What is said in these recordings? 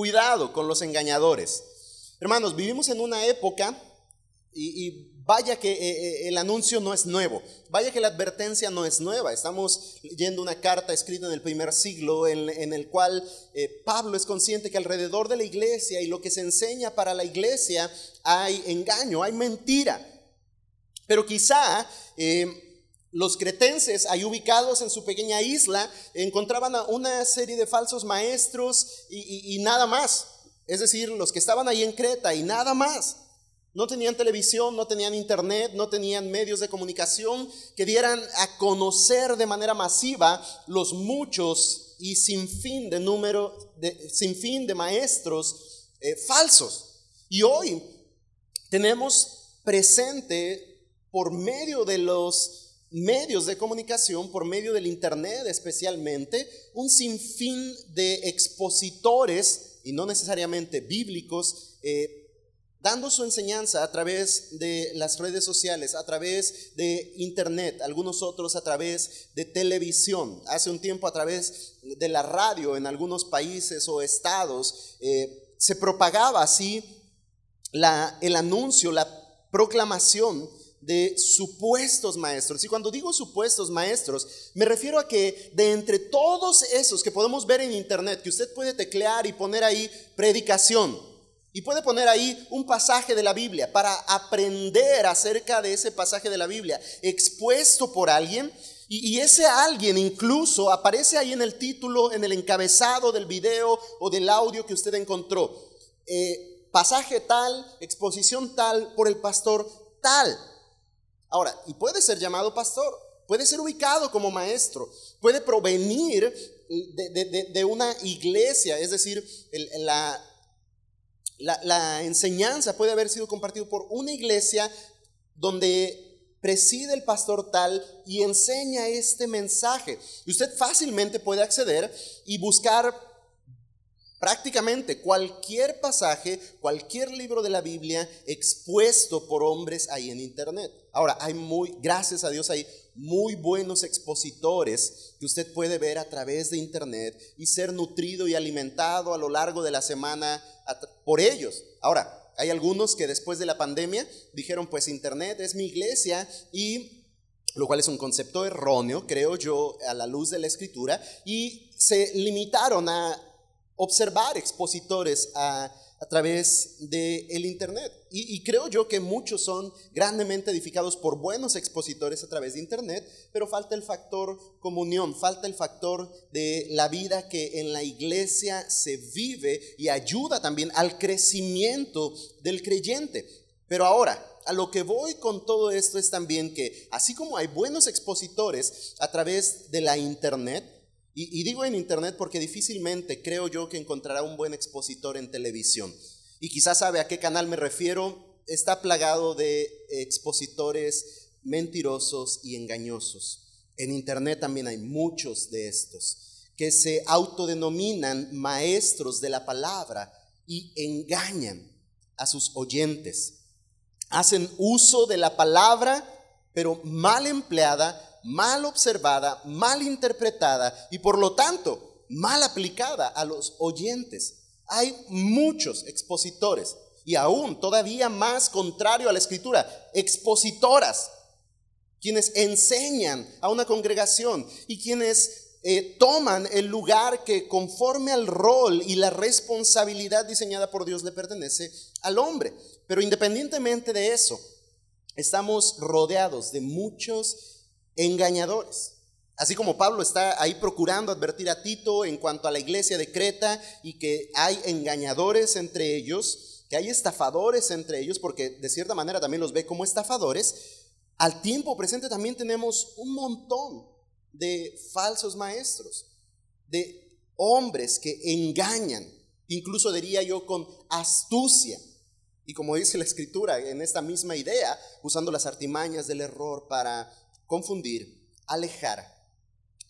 Cuidado con los engañadores. Hermanos, vivimos en una época y, vaya que eh, eh, el anuncio no es nuevo, vaya que la advertencia no es nueva. Estamos leyendo una carta escrita en el primer siglo en, el cual eh, Pablo es consciente que alrededor de la iglesia y lo que se enseña para la iglesia hay engaño, hay mentira. Pero quizá los cretenses, ahí ubicados en su pequeña isla, encontraban a una serie de falsos maestros y nada más. Es decir, los que estaban ahí en Creta y nada más. No tenían televisión, no tenían internet, no tenían medios de comunicación que dieran a conocer de manera masiva los muchos y sin fin de número, sin fin de maestros eh, falsos. Y hoy tenemos presente por medio de los medios de comunicación, por medio del internet especialmente, un sinfín de expositores y no necesariamente bíblicos. Eh, dando su enseñanza a través de las redes sociales, a través de internet, algunos otros a través de televisión, hace un tiempo a través de la radio en algunos países o estados, eh, se propagaba así la, el anuncio, la proclamación de supuestos maestros. Y cuando digo supuestos maestros, me refiero a que de entre todos esos que podemos ver en internet, que usted puede teclear y poner ahí predicación, y puede poner ahí un pasaje de la Biblia para aprender acerca de ese pasaje de la Biblia, expuesto por alguien. Y, ese alguien incluso aparece ahí en el título, en el encabezado del video o del audio que usted encontró. Eh, pasaje tal, exposición tal, por el pastor tal. Ahora, y puede ser llamado pastor, puede ser ubicado como maestro, puede provenir de, una iglesia, es decir, la, la, enseñanza puede haber sido compartido por una iglesia donde preside el pastor tal y enseña este mensaje. Y usted fácilmente puede acceder y buscar prácticamente cualquier pasaje, cualquier libro de la Biblia expuesto por hombres ahí en internet. Ahora, hay muy, gracias a Dios, hay muy buenos expositores que usted puede ver a través de internet y ser nutrido y alimentado a lo largo de la semana por ellos. Ahora, hay algunos que después de la pandemia dijeron, pues internet es mi iglesia y lo cual es un concepto erróneo, creo yo, a la luz de la escritura, y se limitaron a observar expositores a través del el Internet. Y, creo yo que muchos son grandemente edificados por buenos expositores a través de Internet, pero falta el factor comunión, falta el factor de la vida que en la iglesia se vive y ayuda también al crecimiento del creyente. Pero ahora, a lo que voy con todo esto es también que así como hay buenos expositores a través de la Internet, y, digo en internet porque difícilmente creo yo que encontrará un buen expositor en televisión. Y quizás sabe a qué canal me refiero. Está plagado de expositores mentirosos y engañosos. En internet también hay muchos de estos que se autodenominan maestros de la palabra y engañan a sus oyentes. Hacen uso de la palabra, pero mal empleada mal observada, mal interpretada y por lo tanto mal aplicada a los oyentes. Hay muchos expositores y aún todavía más contrario a la escritura, expositoras, quienes enseñan a una congregación y quienes eh, toman el lugar que conforme al rol y la responsabilidad diseñada por Dios le pertenece al hombre. Pero independientemente de eso, estamos rodeados de muchos engañadores. Así como Pablo está ahí procurando advertir a Tito en cuanto a la iglesia de Creta y que hay engañadores entre ellos, que hay estafadores entre ellos, porque de cierta manera también los ve como estafadores, al tiempo presente también tenemos un montón de falsos maestros, de hombres que engañan, incluso diría yo con astucia. Y como dice la escritura, en esta misma idea, usando las artimañas del error para confundir, alejar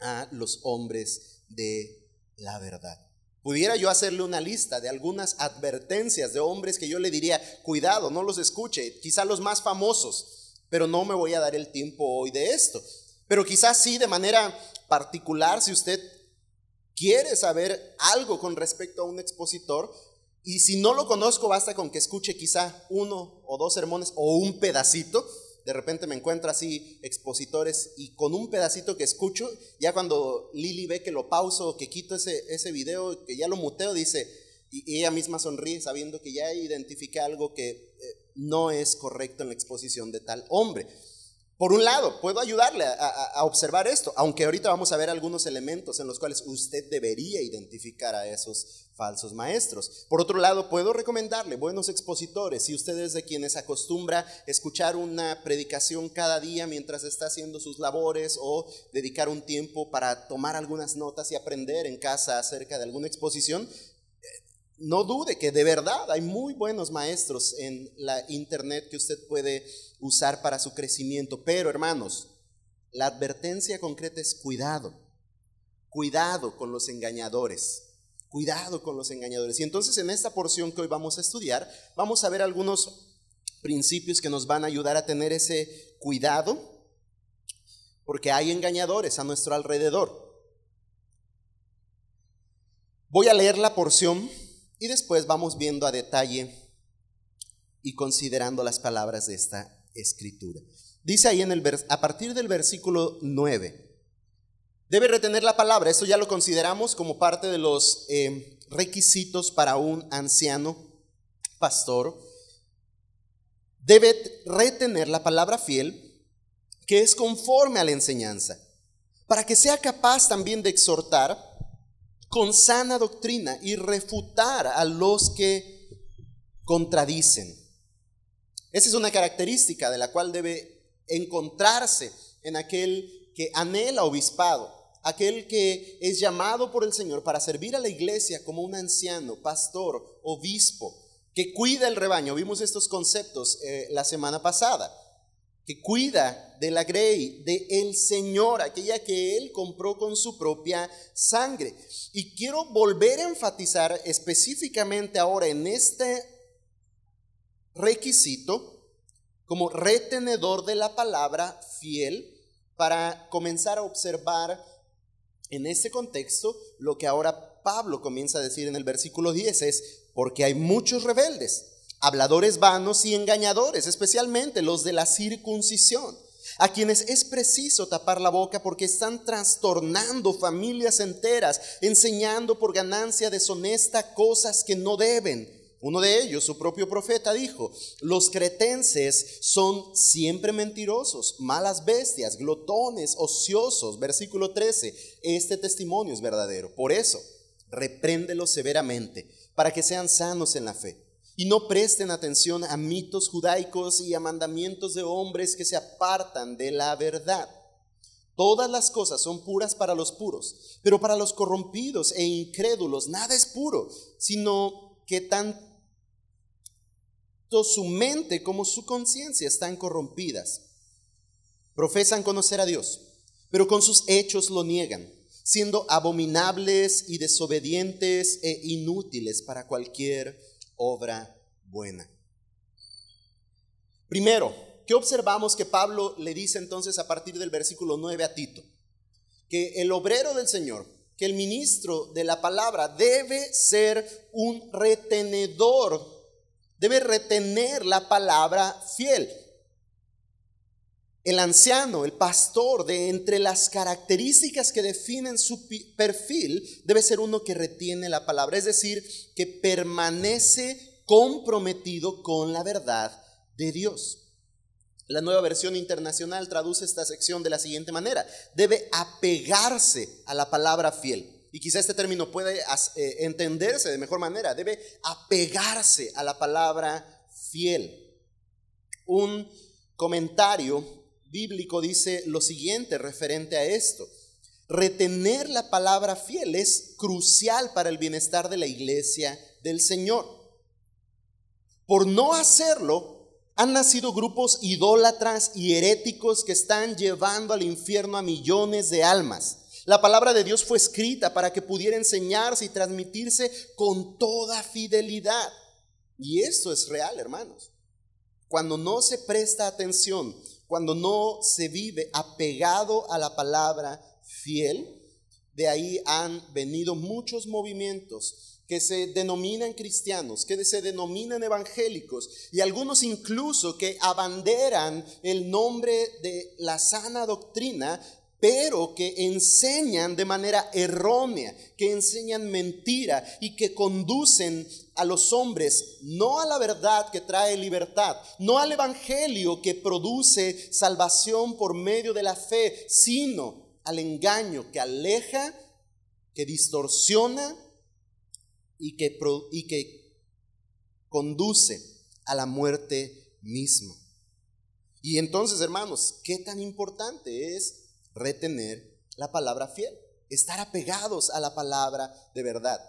a los hombres de la verdad. Pudiera yo hacerle una lista de algunas advertencias de hombres que yo le diría, cuidado, no los escuche, quizá los más famosos, pero no me voy a dar el tiempo hoy de esto. Pero quizás sí de manera particular, si usted quiere saber algo con respecto a un expositor, y si no lo conozco, basta con que escuche quizá uno o dos sermones o un pedacito. De repente me encuentro así expositores y con un pedacito que escucho, ya cuando Lili ve que lo pauso, que quito ese, ese video, que ya lo muteo, dice, y, ella misma sonríe sabiendo que ya identifiqué algo que eh, no es correcto en la exposición de tal hombre. Por un lado, puedo ayudarle a, observar esto, aunque ahorita vamos a ver algunos elementos en los cuales usted debería identificar a esos falsos maestros. Por otro lado, puedo recomendarle buenos expositores. Si usted es de quienes acostumbra escuchar una predicación cada día mientras está haciendo sus labores o dedicar un tiempo para tomar algunas notas y aprender en casa acerca de alguna exposición, no dude que de verdad hay muy buenos maestros en la internet que usted puede usar para su crecimiento. Pero hermanos, la advertencia concreta es cuidado. Cuidado con los engañadores. Cuidado con los engañadores. Y entonces en esta porción que hoy vamos a estudiar, vamos a ver algunos principios que nos van a ayudar a tener ese cuidado, porque hay engañadores a nuestro alrededor. Voy a leer la porción y después vamos viendo a detalle y considerando las palabras de esta escritura. Dice ahí en el a partir del versículo 9, debe retener la palabra, esto ya lo consideramos como parte de los eh, requisitos para un anciano pastor, debe retener la palabra fiel que es conforme a la enseñanza, para que sea capaz también de exhortar con sana doctrina y refutar a los que contradicen. Esa es una característica de la cual debe encontrarse en aquel que anhela obispado, aquel que es llamado por el Señor para servir a la iglesia como un anciano, pastor, obispo, que cuida el rebaño. Vimos estos conceptos eh, la semana pasada que cuida de la grey, de el Señor, aquella que Él compró con su propia sangre. Y quiero volver a enfatizar específicamente ahora en este requisito como retenedor de la palabra fiel para comenzar a observar en este contexto lo que ahora Pablo comienza a decir en el versículo 10 es, porque hay muchos rebeldes habladores vanos y engañadores, especialmente los de la circuncisión, a quienes es preciso tapar la boca porque están trastornando familias enteras, enseñando por ganancia deshonesta cosas que no deben. Uno de ellos, su propio profeta, dijo, los cretenses son siempre mentirosos, malas bestias, glotones, ociosos. Versículo 13, este testimonio es verdadero. Por eso, repréndelos severamente, para que sean sanos en la fe y no presten atención a mitos judaicos y a mandamientos de hombres que se apartan de la verdad. Todas las cosas son puras para los puros, pero para los corrompidos e incrédulos nada es puro, sino que su mente como su conciencia están corrompidas. Profesan conocer a Dios, pero con sus hechos lo niegan, siendo abominables y desobedientes e inútiles para cualquier obra buena. Primero, ¿qué observamos que Pablo le dice entonces a partir del versículo 9 a Tito? Que el obrero del Señor, que el ministro de la palabra debe ser un retenedor, debe retener la palabra fiel. El anciano, el pastor, de entre las características que definen su perfil, debe ser uno que retiene la palabra, es decir, que permanece comprometido con la verdad de Dios. La nueva versión internacional traduce esta sección de la siguiente manera. Debe apegarse a la palabra fiel. Y quizá este término puede eh, entenderse de mejor manera. Debe apegarse a la palabra fiel. Un comentario bíblico dice lo siguiente referente a esto. Retener la palabra fiel es crucial para el bienestar de la iglesia del Señor. Por no hacerlo, han nacido grupos idólatras y heréticos que están llevando al infierno a millones de almas. La palabra de Dios fue escrita para que pudiera enseñarse y transmitirse con toda fidelidad. Y esto es real, hermanos. Cuando no se presta atención cuando no se vive apegado a la palabra fiel, de ahí han venido muchos movimientos que se denominan cristianos, que se denominan evangélicos, y algunos incluso que abanderan el nombre de la sana doctrina, pero que enseñan de manera errónea, que enseñan mentira y que conducen a los hombres no a la verdad que trae libertad, no al evangelio que produce salvación por medio de la fe, sino al engaño que aleja, que distorsiona y que, y que conduce a la muerte misma. Y entonces, hermanos, ¿qué tan importante es retener la palabra fiel? Estar apegados a la palabra de verdad.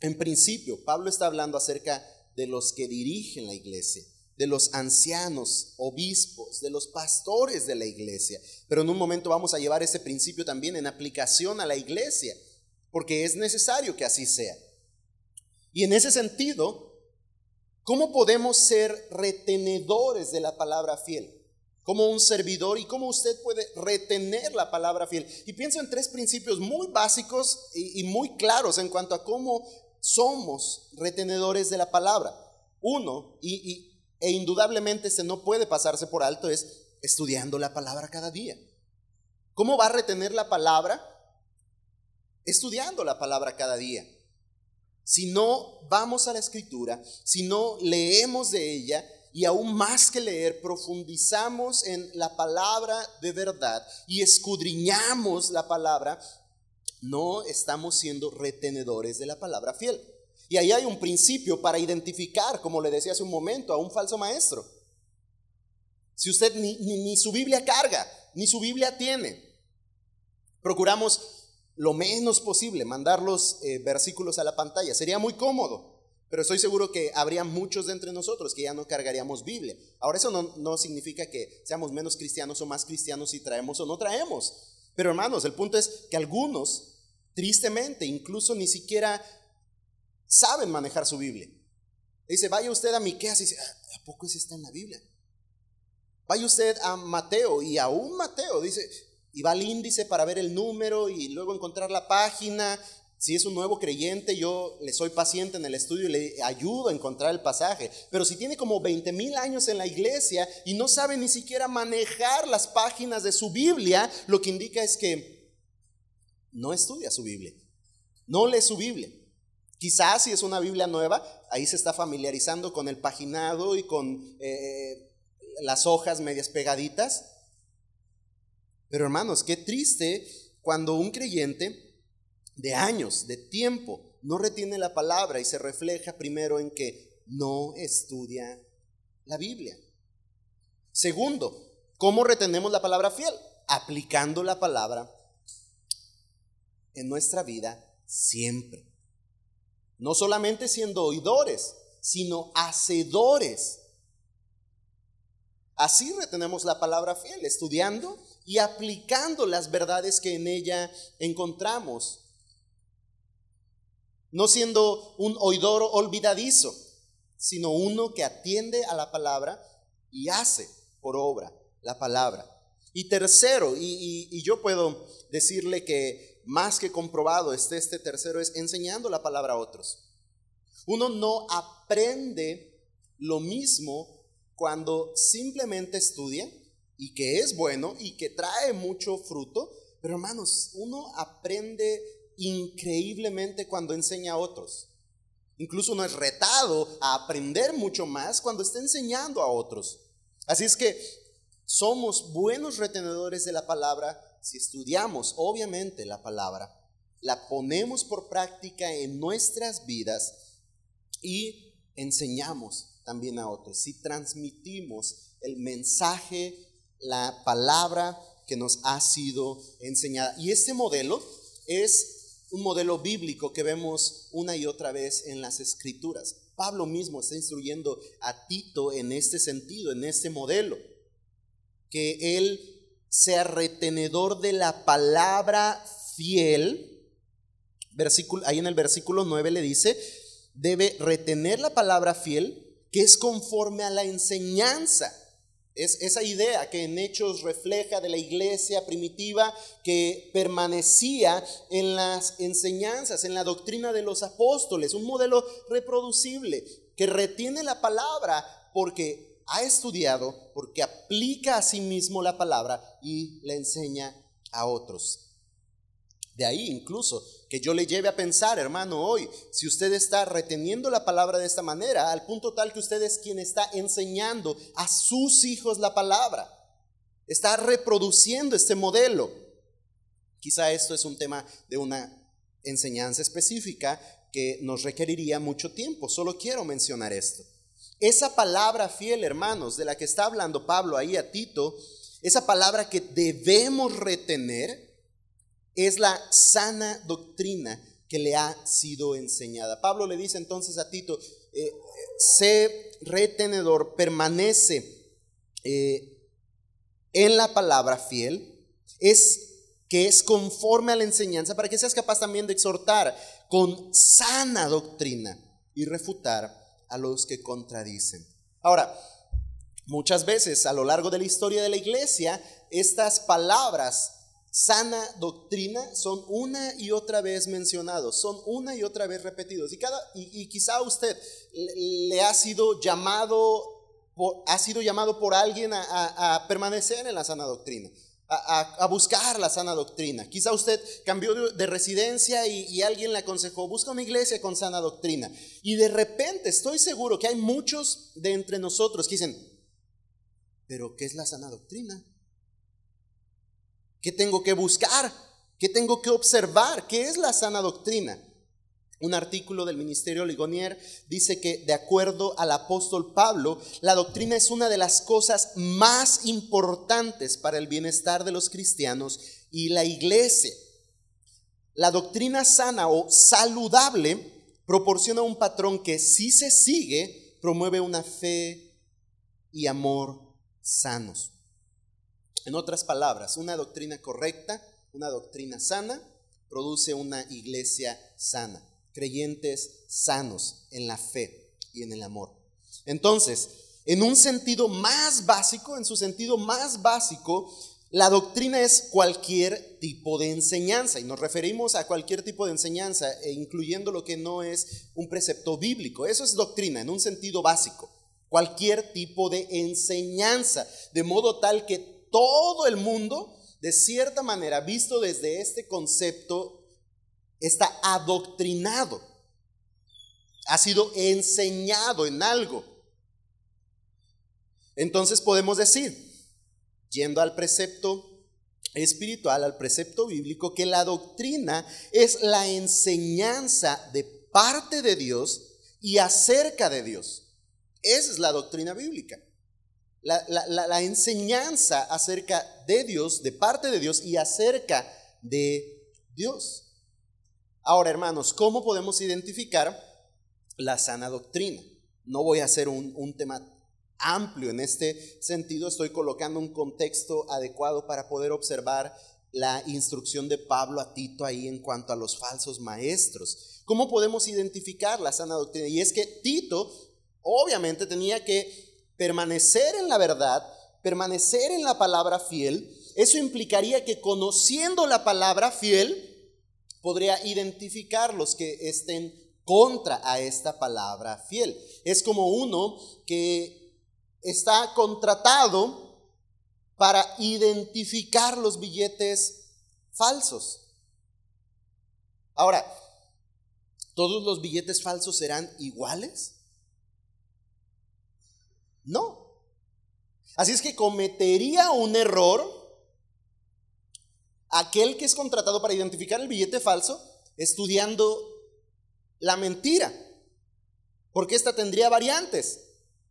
En principio, Pablo está hablando acerca de los que dirigen la iglesia, de los ancianos, obispos, de los pastores de la iglesia. Pero en un momento vamos a llevar ese principio también en aplicación a la iglesia, porque es necesario que así sea. Y en ese sentido, ¿cómo podemos ser retenedores de la palabra fiel? Como un servidor y cómo usted puede retener la palabra fiel. Y pienso en tres principios muy básicos y, muy claros en cuanto a cómo somos retenedores de la palabra. Uno, y, e indudablemente se no puede pasarse por alto, es estudiando la palabra cada día. ¿Cómo va a retener la palabra? Estudiando la palabra cada día. Si no vamos a la escritura, si no leemos de ella y aún más que leer, profundizamos en la palabra de verdad y escudriñamos la palabra, no estamos siendo retenedores de la palabra fiel. Y ahí hay un principio para identificar, como le decía hace un momento, a un falso maestro. Si usted ni, su Biblia carga, ni su Biblia tiene, procuramos lo menos posible mandar los eh, versículos a la pantalla. Sería muy cómodo, pero estoy seguro que habría muchos de entre nosotros que ya no cargaríamos Biblia. Ahora eso no, no significa que seamos menos cristianos o más cristianos si traemos o no traemos. Pero hermanos, el punto es que algunos, tristemente, incluso ni siquiera saben manejar su Biblia. Dice, vaya usted a Miqueas y dice, ah, ¿a poco ese está en la Biblia? Vaya usted a Mateo y aún Mateo dice, y va al índice para ver el número y luego encontrar la página. Si es un nuevo creyente, yo le soy paciente en el estudio y le ayudo a encontrar el pasaje. Pero si tiene como 20 mil años en la iglesia y no sabe ni siquiera manejar las páginas de su Biblia, lo que indica es que no estudia su Biblia, no lee su Biblia. Quizás si es una Biblia nueva, ahí se está familiarizando con el paginado y con eh, las hojas medias pegaditas. Pero hermanos, qué triste cuando un creyente de años, de tiempo, no retiene la palabra y se refleja primero en que no estudia la Biblia. Segundo, ¿cómo retenemos la palabra fiel? Aplicando la palabra en nuestra vida siempre. No solamente siendo oidores, sino hacedores. Así retenemos la palabra fiel, estudiando y aplicando las verdades que en ella encontramos. No siendo un oidor olvidadizo, sino uno que atiende a la palabra y hace por obra la palabra. Y tercero, y, yo puedo decirle que más que comprobado este, este tercero es enseñando la palabra a otros. Uno no aprende lo mismo cuando simplemente estudia y que es bueno y que trae mucho fruto, pero hermanos, uno aprende increíblemente cuando enseña a otros. Incluso uno es retado a aprender mucho más cuando está enseñando a otros. Así es que somos buenos retenedores de la palabra si estudiamos obviamente la palabra, la ponemos por práctica en nuestras vidas y enseñamos también a otros, si transmitimos el mensaje, la palabra que nos ha sido enseñada. Y este modelo es un modelo bíblico que vemos una y otra vez en las escrituras. Pablo mismo está instruyendo a Tito en este sentido, en este modelo, que él sea retenedor de la palabra fiel. Versículo, ahí en el versículo 9 le dice, debe retener la palabra fiel que es conforme a la enseñanza Es esa idea que en Hechos refleja de la iglesia primitiva que permanecía en las enseñanzas, en la doctrina de los apóstoles, un modelo reproducible que retiene la palabra porque ha estudiado, porque aplica a sí mismo la palabra y le enseña a otros. De ahí incluso que yo le lleve a pensar, hermano, hoy, si usted está reteniendo la palabra de esta manera, al punto tal que usted es quien está enseñando a sus hijos la palabra, está reproduciendo este modelo. Quizá esto es un tema de una enseñanza específica que nos requeriría mucho tiempo. Solo quiero mencionar esto. Esa palabra fiel, hermanos, de la que está hablando Pablo ahí a Tito, esa palabra que debemos retener, es la sana doctrina que le ha sido enseñada. Pablo le dice entonces a Tito, eh, sé retenedor, permanece eh, en la palabra fiel, es que es conforme a la enseñanza, para que seas capaz también de exhortar con sana doctrina y refutar a los que contradicen. Ahora, muchas veces a lo largo de la historia de la iglesia, estas palabras sana doctrina son una y otra vez mencionados, son una y otra vez repetidos. Y, cada, y, quizá usted le, ha sido llamado por, ha sido llamado por alguien a, permanecer en la sana doctrina. A, buscar la sana doctrina. Quizá usted cambió de, residencia y, y, alguien le aconsejó, busca una iglesia con sana doctrina. Y de repente estoy seguro que hay muchos de entre nosotros que dicen, pero ¿qué es la sana doctrina? ¿Qué tengo que buscar? ¿Qué tengo que observar? ¿Qué es la sana doctrina? Un artículo del Ministerio Ligonier dice que, de acuerdo al apóstol Pablo, la doctrina es una de las cosas más importantes para el bienestar de los cristianos y la iglesia. La doctrina sana o saludable proporciona un patrón que si se sigue, promueve una fe y amor sanos. En otras palabras, una doctrina correcta, una doctrina sana, produce una iglesia sana, creyentes sanos en la fe y en el amor. Entonces, en un sentido más básico, en su sentido más básico, la doctrina es cualquier tipo de enseñanza y nos referimos a cualquier tipo de enseñanza, e incluyendo lo que no es un precepto bíblico. Eso es doctrina en un sentido básico. Cualquier tipo de enseñanza, de modo tal que todo el mundo, de cierta manera, visto desde este concepto, está adoctrinado, ha sido enseñado en algo. Entonces podemos decir, yendo al precepto espiritual, al precepto bíblico, que la doctrina es la enseñanza de parte de Dios y acerca de Dios. Esa es la doctrina bíblica la, enseñanza acerca de Dios, de parte de Dios y acerca de Dios. Ahora, hermanos, ¿cómo podemos identificar la sana doctrina? No voy a hacer un, un tema amplio en este sentido, estoy colocando un contexto adecuado para poder observar la instrucción de Pablo a Tito ahí en cuanto a los falsos maestros. ¿Cómo podemos identificar la sana doctrina? Y es que Tito obviamente tenía que permanecer en la verdad, permanecer en la palabra fiel, eso implicaría que conociendo la palabra fiel, podría identificar los que estén contra a esta palabra fiel. Es como uno que está contratado para identificar los billetes falsos. Ahora, ¿todos los billetes falsos serán iguales? No. Así es que cometería un error aquel que es contratado para identificar el billete falso estudiando la mentira. Porque esta tendría variantes.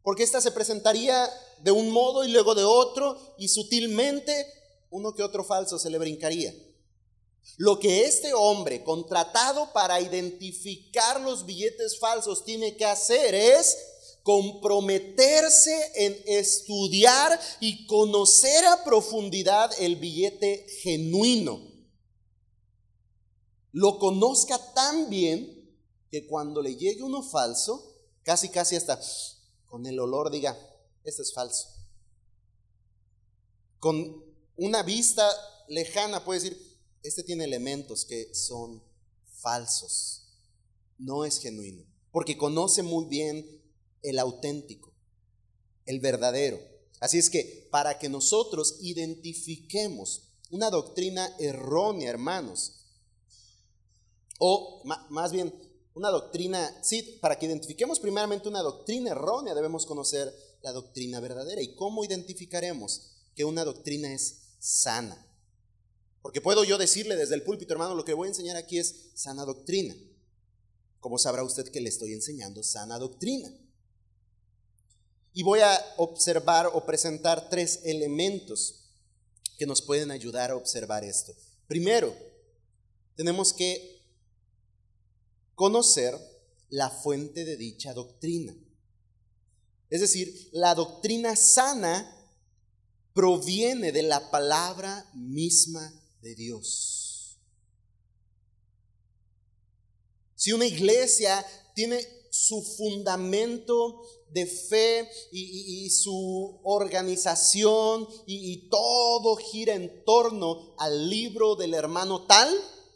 Porque esta se presentaría de un modo y luego de otro y sutilmente uno que otro falso se le brincaría. Lo que este hombre contratado para identificar los billetes falsos tiene que hacer es comprometerse en estudiar y conocer a profundidad el billete genuino. Lo conozca tan bien que cuando le llegue uno falso, casi casi hasta con el olor diga, este es falso. con una vista lejana puede decir, este tiene elementos que son falsos, no es genuino, porque conoce muy bien el auténtico, el verdadero. Así es que para que nosotros identifiquemos una doctrina errónea, hermanos, o más bien una doctrina, sí, para que identifiquemos primeramente una doctrina errónea debemos conocer la doctrina verdadera. ¿Y cómo identificaremos que una doctrina es sana? Porque puedo yo decirle desde el púlpito, hermano, lo que voy a enseñar aquí es sana doctrina. ¿Cómo sabrá usted que le estoy enseñando sana doctrina? Y voy a observar o presentar tres elementos que nos pueden ayudar a observar esto. Primero, tenemos que conocer la fuente de dicha doctrina. Es decir, la doctrina sana proviene de la palabra misma de Dios. Si una iglesia tiene su fundamento de fe y, su organización y, y todo gira en torno al libro del hermano tal,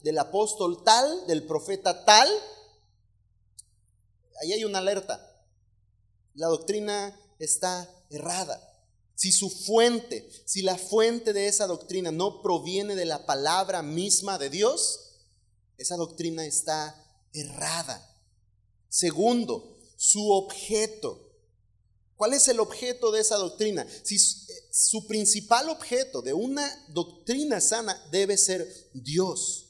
del apóstol tal, del profeta tal, ahí hay una alerta. La doctrina está errada. Si su fuente, si la fuente de esa doctrina no proviene de la palabra misma de Dios, esa doctrina está errada. Segundo, su objeto. ¿Cuál es el objeto de esa doctrina? Si su principal objeto de una doctrina sana debe ser Dios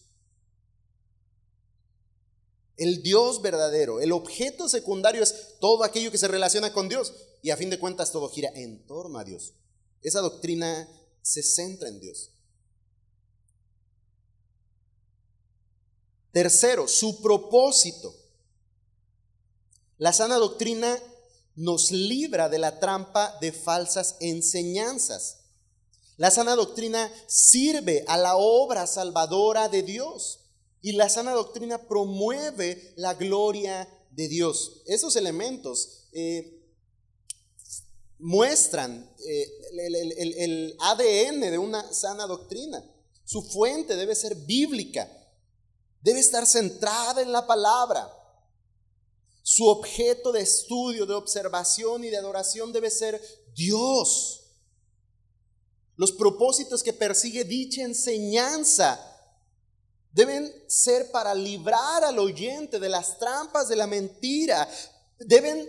el Dios verdadero. El objeto secundario es todo aquello que se relaciona con Dios. Y a fin de cuentas todo gira en torno a Dios. Esa doctrina se centra en Dios. Tercero, su propósito. La sana doctrina nos libra de la trampa de falsas enseñanzas. La sana doctrina sirve a la obra salvadora de Dios. Y la sana doctrina promueve la gloria de Dios. Esos elementos eh, muestran eh, el, el ADN de una sana doctrina. Su fuente debe ser bíblica, debe estar centrada en la palabra. Su objeto de estudio, de observación y de adoración debe ser Dios. Los propósitos que persigue dicha enseñanza deben ser para librar al oyente de las trampas de la mentira, deben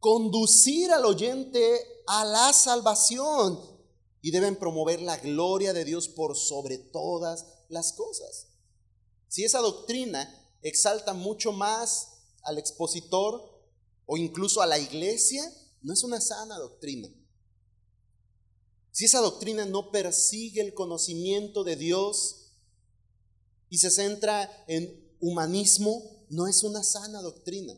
conducir al oyente a la salvación y deben promover la gloria de Dios por sobre todas las cosas. Si esa doctrina exalta mucho más al expositor o incluso a la iglesia, no es una sana doctrina. Si esa doctrina no persigue el conocimiento de Dios, y se centra en humanismo, no es una sana doctrina.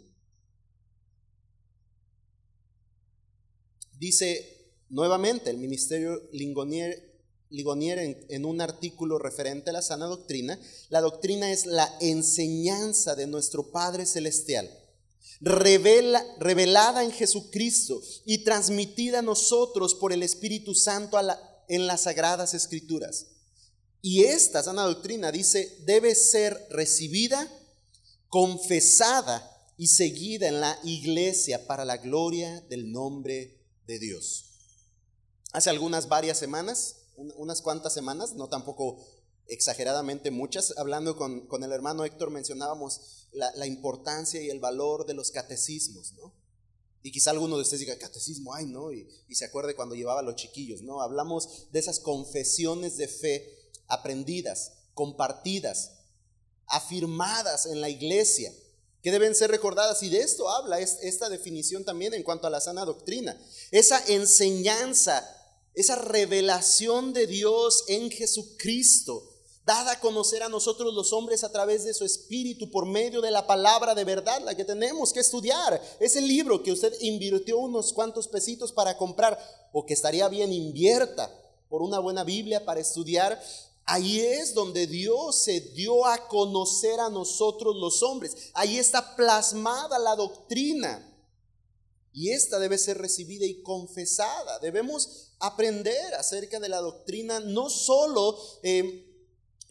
Dice nuevamente el ministerio Ligonier, en, un artículo referente a la sana doctrina, la doctrina es la enseñanza de nuestro Padre Celestial, revela, revelada en Jesucristo y transmitida a nosotros por el Espíritu Santo en las Sagradas Escrituras. Y esta sana doctrina dice, debe ser recibida, confesada y seguida en la iglesia para la gloria del nombre de Dios. Hace algunas varias semanas, unas cuantas semanas, no tampoco exageradamente muchas, hablando con, el hermano Héctor mencionábamos la, importancia y el valor de los catecismos, ¿no? Y quizá alguno de ustedes diga, catecismo, ay, ¿no? Y, y se acuerde cuando llevaba a los chiquillos, ¿no? Hablamos de esas confesiones de fe aprendidas, compartidas, afirmadas en la iglesia, que deben ser recordadas. Y de esto habla esta definición también en cuanto a la sana doctrina. Esa enseñanza, esa revelación de Dios en Jesucristo, dada a conocer a nosotros los hombres a través de su espíritu por medio de la palabra de verdad, la que tenemos que estudiar. Ese libro que usted invirtió unos cuantos pesitos para comprar o que estaría bien invierta por una buena Biblia para estudiar, Ahí es donde Dios se dio a conocer a nosotros los hombres. Ahí está plasmada la doctrina. Y esta debe ser recibida y confesada. Debemos aprender acerca de la doctrina, no solo eh,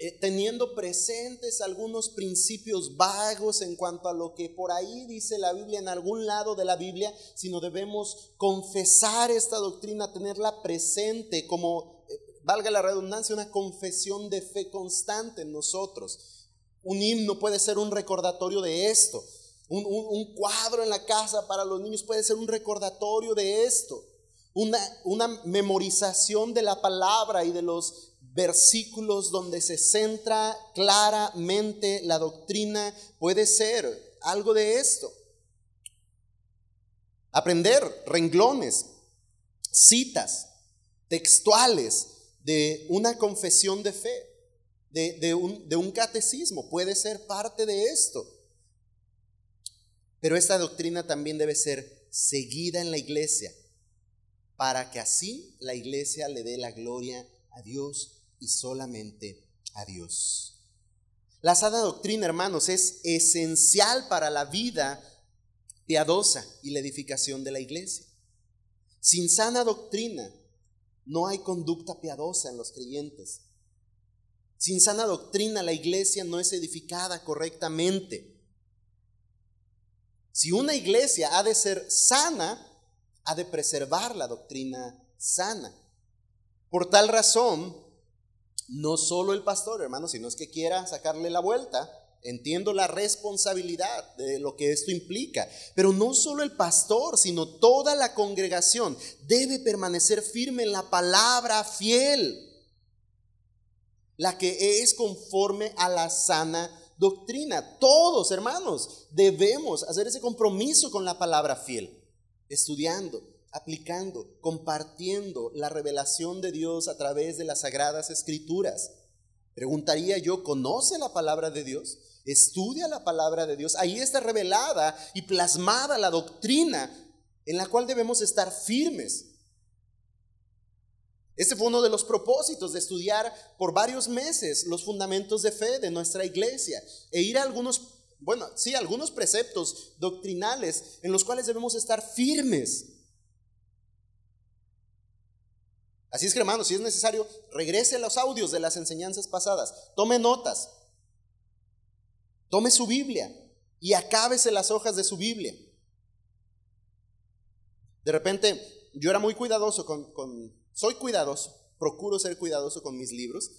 eh, teniendo presentes algunos principios vagos en cuanto a lo que por ahí dice la Biblia, en algún lado de la Biblia, sino debemos confesar esta doctrina, tenerla presente como, eh, valga la redundancia, una confesión de fe constante en nosotros. Un himno puede ser un recordatorio de esto. Un, cuadro en la casa para los niños puede ser un recordatorio de esto. Una, una memorización de la palabra y de los versículos donde se centra claramente la doctrina puede ser algo de esto. Aprender renglones, citas textuales de una confesión de fe, de, un, de un catecismo, puede ser parte de esto. Pero esta doctrina también debe ser seguida en la iglesia para que así la iglesia le dé la gloria a Dios y solamente a Dios. La sana doctrina, hermanos, es esencial para la vida piadosa y la edificación de la iglesia. Sin sana doctrina no hay conducta piadosa en los creyentes. Sin sana doctrina la iglesia no es edificada correctamente. Si una iglesia ha de ser sana, ha de preservar la doctrina sana. Por tal razón, no solo el pastor, hermano, sino es que quiera sacarle la vuelta. Entiendo la responsabilidad de lo que esto implica, pero no solo el pastor, sino toda la congregación debe permanecer firme en la palabra fiel, la que es conforme a la sana doctrina. Todos, hermanos, debemos hacer ese compromiso con la palabra fiel, estudiando, aplicando, compartiendo la revelación de Dios a través de las sagradas escrituras. Preguntaría yo, ¿conoce la palabra de Dios? ¿Estudia la palabra de Dios? Ahí está revelada y plasmada la doctrina en la cual debemos estar firmes. Este fue uno de los propósitos de estudiar por varios meses los fundamentos de fe de nuestra iglesia e ir a algunos, bueno, sí, algunos preceptos doctrinales en los cuales debemos estar firmes. Así es que hermano, si es necesario, regrese a los audios de las enseñanzas pasadas, tome notas, tome su Biblia y acábese las hojas de su Biblia. De repente, yo era muy cuidadoso con, soy cuidadoso, procuro ser cuidadoso con mis libros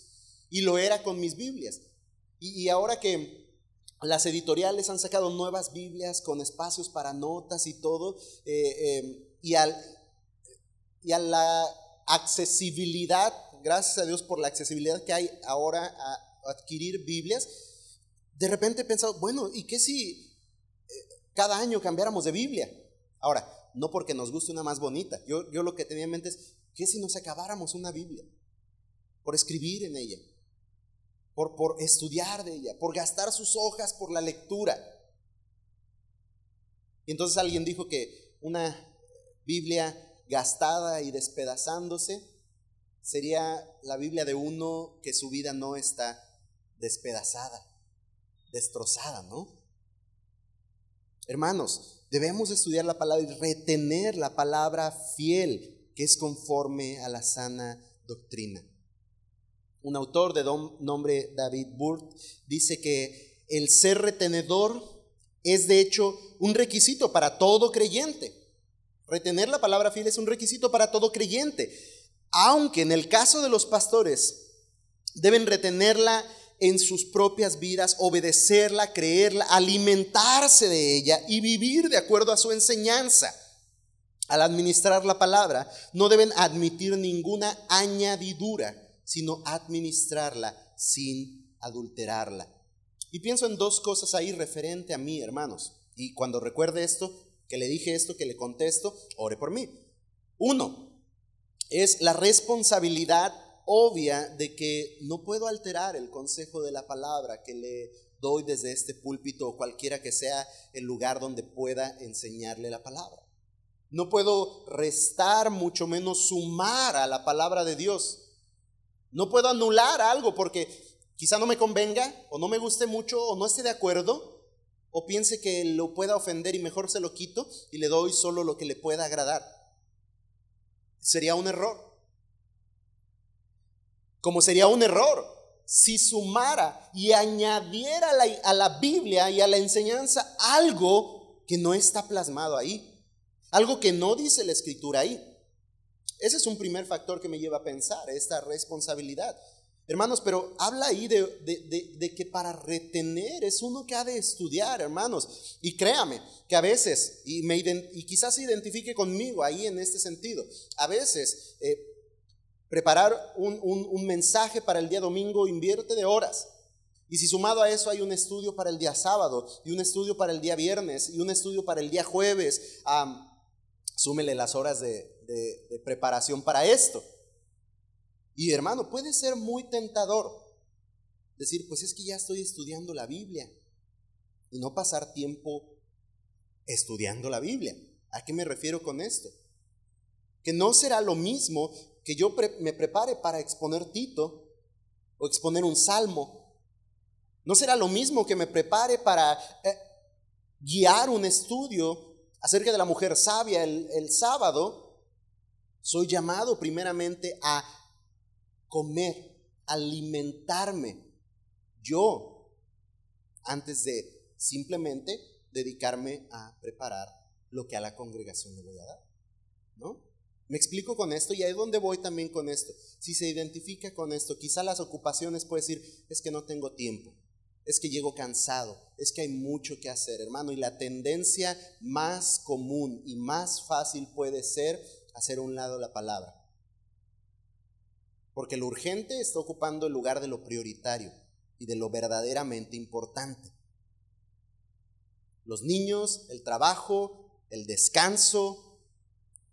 y lo era con mis Biblias. Y, ahora que las editoriales han sacado nuevas Biblias con espacios para notas y todo, eh, eh, y, al, y a la accesibilidad, gracias a Dios por la accesibilidad que hay ahora a adquirir Biblias, de repente he pensado, bueno, ¿y qué si eh, cada año cambiáramos de Biblia? Ahora, no porque nos guste una más bonita, yo, yo lo que tenía en mente es, ¿qué si nos acabáramos una Biblia? Por escribir en ella, por, por estudiar de ella, por gastar sus hojas por la lectura. Y entonces alguien dijo que una Biblia gastada y despedazándose, sería la Biblia de uno que su vida no está despedazada, destrozada, ¿no? Hermanos, debemos estudiar la palabra y retener la palabra fiel que es conforme a la sana doctrina. Un autor de nombre David Burt dice que el ser retenedor es de hecho un requisito para todo creyente. Retener la palabra fiel es un requisito para todo creyente, aunque en el caso de los pastores deben retenerla en sus propias vidas, obedecerla, creerla, alimentarse de ella y vivir de acuerdo a su enseñanza. Al administrar la palabra, no deben admitir ninguna añadidura, sino administrarla sin adulterarla. Y pienso en dos cosas ahí referente a mí, hermanos. Y cuando recuerde esto, que le dije esto, que le contesto, ore por mí. Uno, es la responsabilidad obvia de que no puedo alterar el consejo de la palabra que le doy desde este púlpito o cualquiera que sea el lugar donde pueda enseñarle la palabra. No puedo restar, mucho menos sumar a la palabra de Dios. No puedo anular algo porque quizá no me convenga o no me guste mucho o no esté de acuerdo o piense que lo pueda ofender y mejor se lo quito y le doy solo lo que le pueda agradar. Sería un error. Como sería un error si sumara y añadiera a la, a la Biblia y a la enseñanza algo que no está plasmado ahí, algo que no dice la escritura ahí. Ese es un primer factor que me lleva a pensar, esta responsabilidad. Hermanos, pero habla ahí de, que para retener es uno que ha de estudiar, hermanos. Y créame que a veces, y, me, y quizás se identifique conmigo ahí en este sentido, a veces eh, preparar un, un mensaje para el día domingo invierte de horas. Y si sumado a eso hay un estudio para el día sábado, y un estudio para el día viernes, y un estudio para el día jueves, súmele las horas de, de, preparación para esto. Y hermano, puede ser muy tentador decir, pues es que ya estoy estudiando la Biblia y no pasar tiempo estudiando la Biblia. ¿A qué me refiero con esto? Que no será lo mismo que yo me prepare para exponer Tito o exponer un salmo. No será lo mismo que me prepare para eh, guiar un estudio acerca de la mujer sabia el sábado. Soy llamado primeramente a comer, alimentarme yo antes de simplemente dedicarme a preparar lo que a la congregación le voy a dar. ¿No? Me explico con esto y ahí es donde voy también con esto. Si se identifica con esto, quizá las ocupaciones puede decir, es que no tengo tiempo, es que llego cansado, es que hay mucho que hacer, hermano. Y la tendencia más común y más fácil puede ser hacer un lado la palabra. Porque lo urgente está ocupando el lugar de lo prioritario y de lo verdaderamente importante. Los niños, el trabajo, el descanso,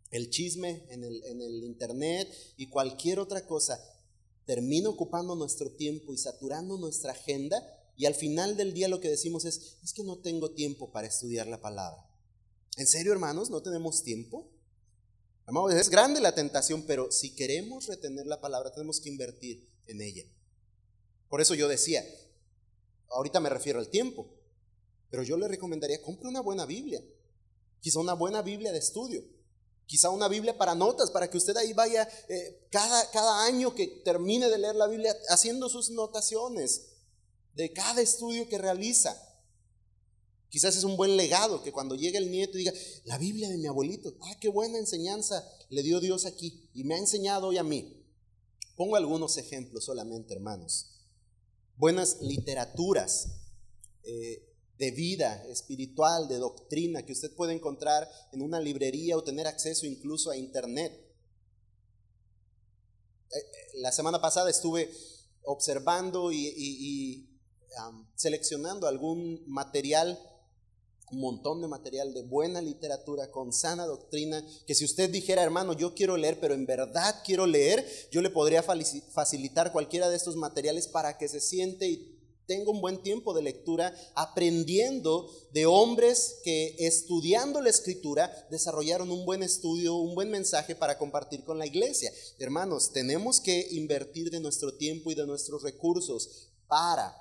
el chisme en el, en el internet y cualquier otra cosa termina ocupando nuestro tiempo y saturando nuestra agenda y al final del día lo que decimos es, es que no tengo tiempo para estudiar la palabra. ¿En serio, hermanos? ¿No tenemos tiempo? Es grande la tentación, pero si queremos retener la palabra, tenemos que invertir en ella. Por eso yo decía, ahorita me refiero al tiempo, pero yo le recomendaría, compre una buena Biblia, quizá una buena Biblia de estudio, quizá una Biblia para notas, para que usted ahí vaya eh, cada, cada año que termine de leer la Biblia haciendo sus notaciones de cada estudio que realiza. Quizás es un buen legado que cuando llegue el nieto diga, la Biblia de mi abuelito, ah, qué buena enseñanza le dio Dios aquí y me ha enseñado hoy a mí. Pongo algunos ejemplos solamente, hermanos. Buenas literaturas eh, de vida espiritual, de doctrina, que usted puede encontrar en una librería o tener acceso incluso a internet. Eh, eh, la semana pasada estuve observando y, seleccionando algún material un montón de material de buena literatura, con sana doctrina, que si usted dijera, hermano, yo quiero leer, pero en verdad quiero leer, yo le podría facilitar cualquiera de estos materiales para que se siente y tenga un buen tiempo de lectura, aprendiendo de hombres que estudiando la escritura desarrollaron un buen estudio, un buen mensaje para compartir con la iglesia. Hermanos, tenemos que invertir de nuestro tiempo y de nuestros recursos para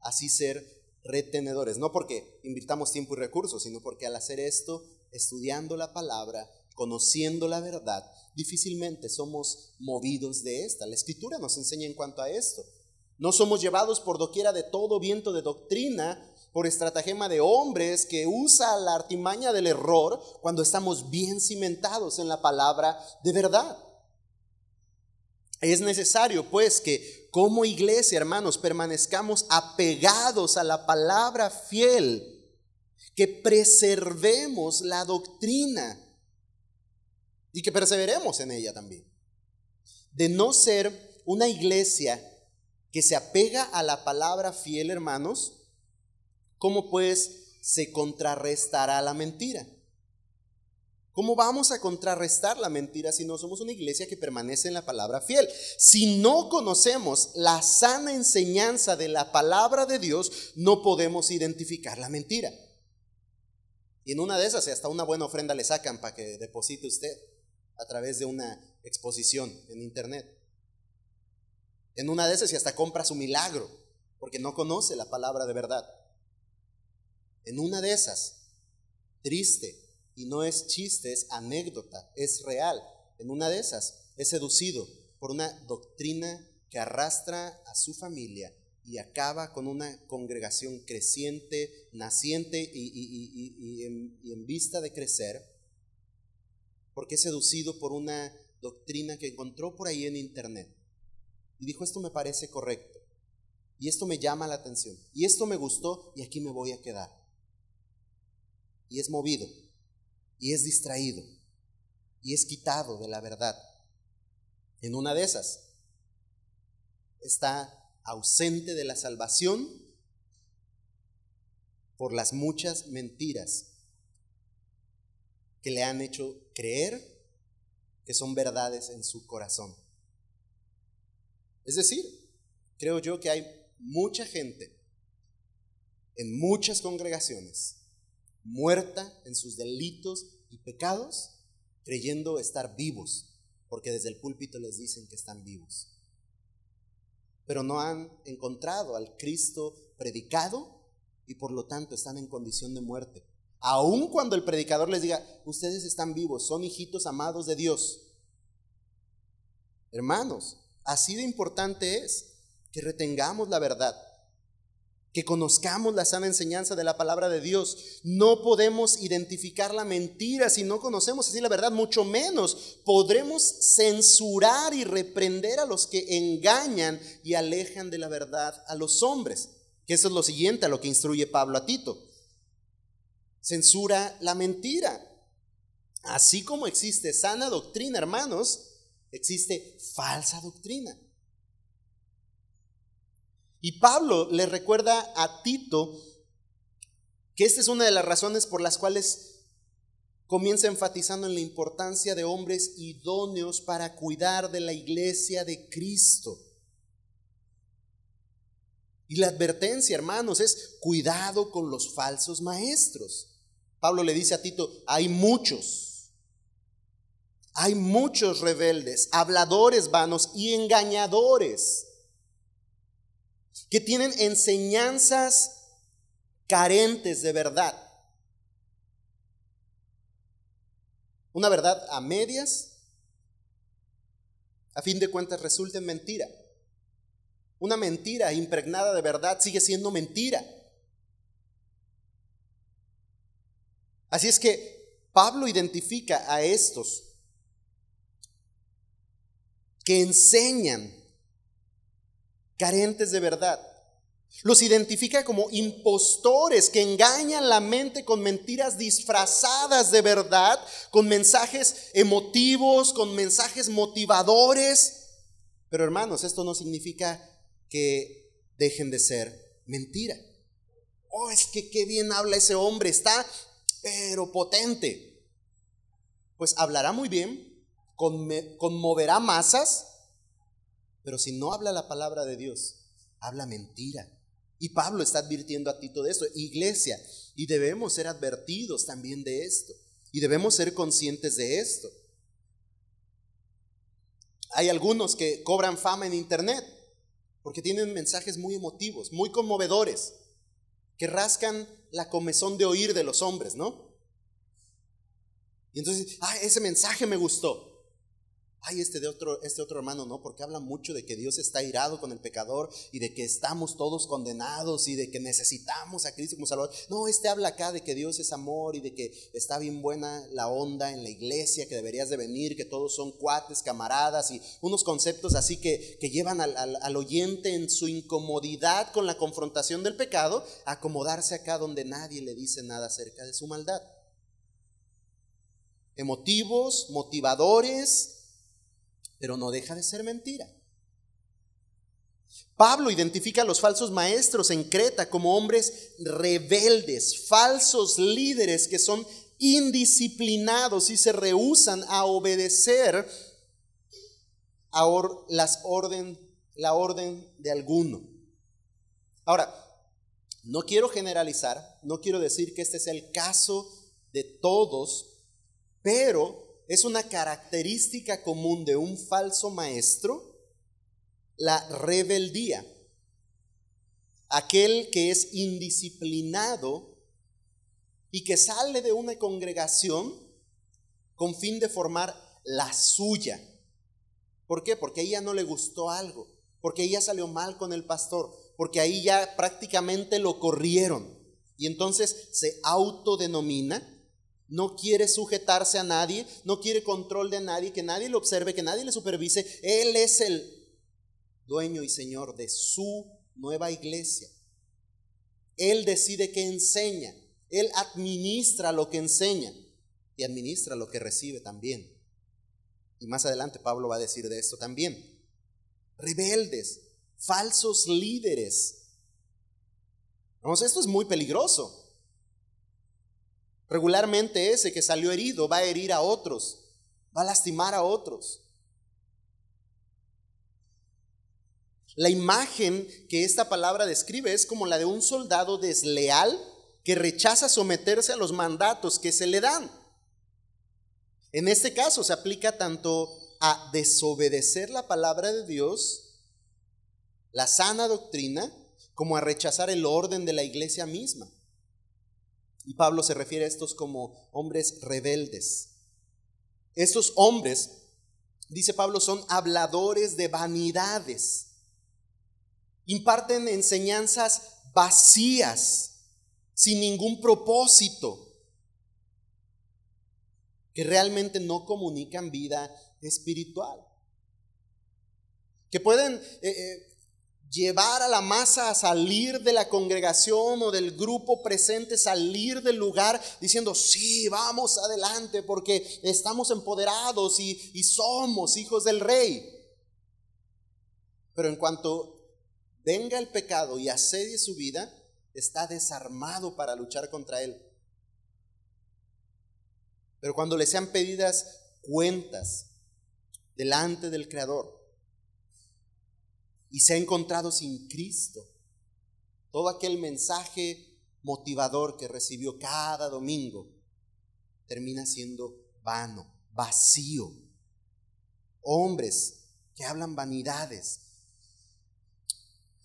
así ser retenedores, no porque invirtamos tiempo y recursos, sino porque al hacer esto, estudiando la palabra, conociendo la verdad, difícilmente somos movidos de esta. La escritura nos enseña en cuanto a esto. No somos llevados por doquiera de todo viento de doctrina, por estratagema de hombres que usa la artimaña del error cuando estamos bien cimentados en la palabra de verdad. Es necesario pues que como iglesia, hermanos, permanezcamos apegados a la palabra fiel, que preservemos la doctrina y que perseveremos en ella también. De no ser una iglesia que se apega a la palabra fiel, hermanos, ¿cómo pues se contrarrestará la mentira? ¿Cómo vamos a contrarrestar la mentira si no somos una iglesia que permanece en la palabra fiel? Si no conocemos la sana enseñanza de la palabra de Dios, no podemos identificar la mentira. Y en una de esas, hasta una buena ofrenda le sacan para que deposite usted a través de una exposición en internet. En una de esas, y hasta compra su milagro, porque no conoce la palabra de verdad. En una de esas, triste, y no es chiste, es anécdota, es real. En una de esas es seducido por una doctrina que arrastra a su familia y acaba con una congregación creciente, naciente y, en, vista de crecer, porque es seducido por una doctrina que encontró por ahí en internet. Y dijo, esto me parece correcto, y esto me llama la atención, y esto me gustó, y aquí me voy a quedar. Y es movido, y es distraído, y es quitado de la verdad. En una de esas está ausente de la salvación por las muchas mentiras que le han hecho creer que son verdades en su corazón. Es decir, creo yo que hay mucha gente en muchas congregaciones muerta en sus delitos y pecados, creyendo estar vivos, porque desde el púlpito les dicen que están vivos pero no han encontrado al Cristo predicado y por lo tanto están en condición de muerte. Aun cuando el predicador les diga, ustedes están vivos, son hijitos amados de Dios. Hermanos, así de importante es que retengamos la verdad que conozcamos la sana enseñanza de la palabra de Dios. No podemos identificar la mentira si no conocemos así la verdad, mucho menos podremos censurar y reprender a los que engañan y alejan de la verdad a los hombres. Que eso es lo siguiente a lo que instruye Pablo a Tito. Censura la mentira. Así como existe sana doctrina, hermanos, existe falsa doctrina. Y Pablo le recuerda a Tito que esta es una de las razones por las cuales comienza enfatizando en la importancia de hombres idóneos para cuidar de la iglesia de Cristo. Y la advertencia, hermanos, es cuidado con los falsos maestros. Pablo le dice a Tito, hay muchos, hay muchos rebeldes, habladores vanos y engañadores que tienen enseñanzas carentes de verdad. Una verdad a medias, a fin de cuentas, resulta en mentira. Una mentira impregnada de verdad sigue siendo mentira. Así es que Pablo identifica a estos que enseñan carentes de verdad. Los identifica como impostores que engañan la mente con mentiras disfrazadas de verdad, con mensajes emotivos, con mensajes motivadores. Pero hermanos, esto no significa que dejen de ser mentira. Oh, es que qué bien habla ese hombre, está pero potente. Pues hablará muy bien, conmoverá masas, pero si no habla la palabra de Dios, habla mentira. Y Pablo está advirtiendo a Tito de esto, iglesia, y debemos ser advertidos también de esto. Y debemos ser conscientes de esto. Hay algunos que cobran fama en internet porque tienen mensajes muy emotivos, muy conmovedores, que rascan la comezón de oír de los hombres, ¿no? Y entonces, ah, ese mensaje me gustó ay, este, de otro, este otro hermano no, porque habla mucho de que Dios está irado con el pecador y de que estamos todos condenados y de que necesitamos a Cristo como Salvador. No, este habla acá de que Dios es amor y de que está bien buena la onda en la iglesia, que deberías de venir, que todos son cuates, camaradas y unos conceptos así que, que llevan al, al oyente en su incomodidad con la confrontación del pecado a acomodarse acá donde nadie le dice nada acerca de su maldad emotivos, motivadores, pero no deja de ser mentira. Pablo identifica a los falsos maestros en Creta como hombres rebeldes, falsos líderes que son indisciplinados y se rehusan a obedecer a las orden, la orden de alguno. Ahora, no quiero generalizar, no quiero decir que este sea el caso de todos, pero es una característica común de un falso maestro la rebeldía. Aquel que es indisciplinado y que sale de una congregación con fin de formar la suya. ¿Por qué? Porque a ella no le gustó algo, porque ella salió mal con el pastor, porque ahí ya prácticamente lo corrieron. Y entonces se autodenomina, no quiere sujetarse a nadie, no quiere control de nadie, que nadie lo observe, que nadie le supervise. Él es el dueño y señor de su nueva iglesia. Él decide qué enseña, él administra lo que enseña y administra lo que recibe también. Y más adelante Pablo va a decir de esto también. Rebeldes, falsos líderes. Vamos, esto es muy peligroso. Regularmente ese que salió herido va a herir a otros, va a lastimar a otros. La imagen que esta palabra describe es como la de un soldado desleal que rechaza someterse a los mandatos que se le dan. En este caso se aplica tanto a desobedecer la palabra de Dios, la sana doctrina, como a rechazar el orden de la iglesia misma. Y Pablo se refiere a estos como hombres rebeldes. Estos hombres, dice Pablo, son habladores de vanidades. Imparten enseñanzas vacías, sin ningún propósito, que realmente no comunican vida espiritual. Que pueden eh, eh, llevar a la masa a salir de la congregación o del grupo presente, salir del lugar diciendo, sí, vamos adelante porque estamos empoderados y, y somos hijos del rey. Pero en cuanto venga el pecado y asedie su vida, está desarmado para luchar contra él. Pero cuando le sean pedidas cuentas delante del Creador, y se ha encontrado sin Cristo. Todo aquel mensaje motivador que recibió cada domingo termina siendo vano, vacío. Hombres que hablan vanidades.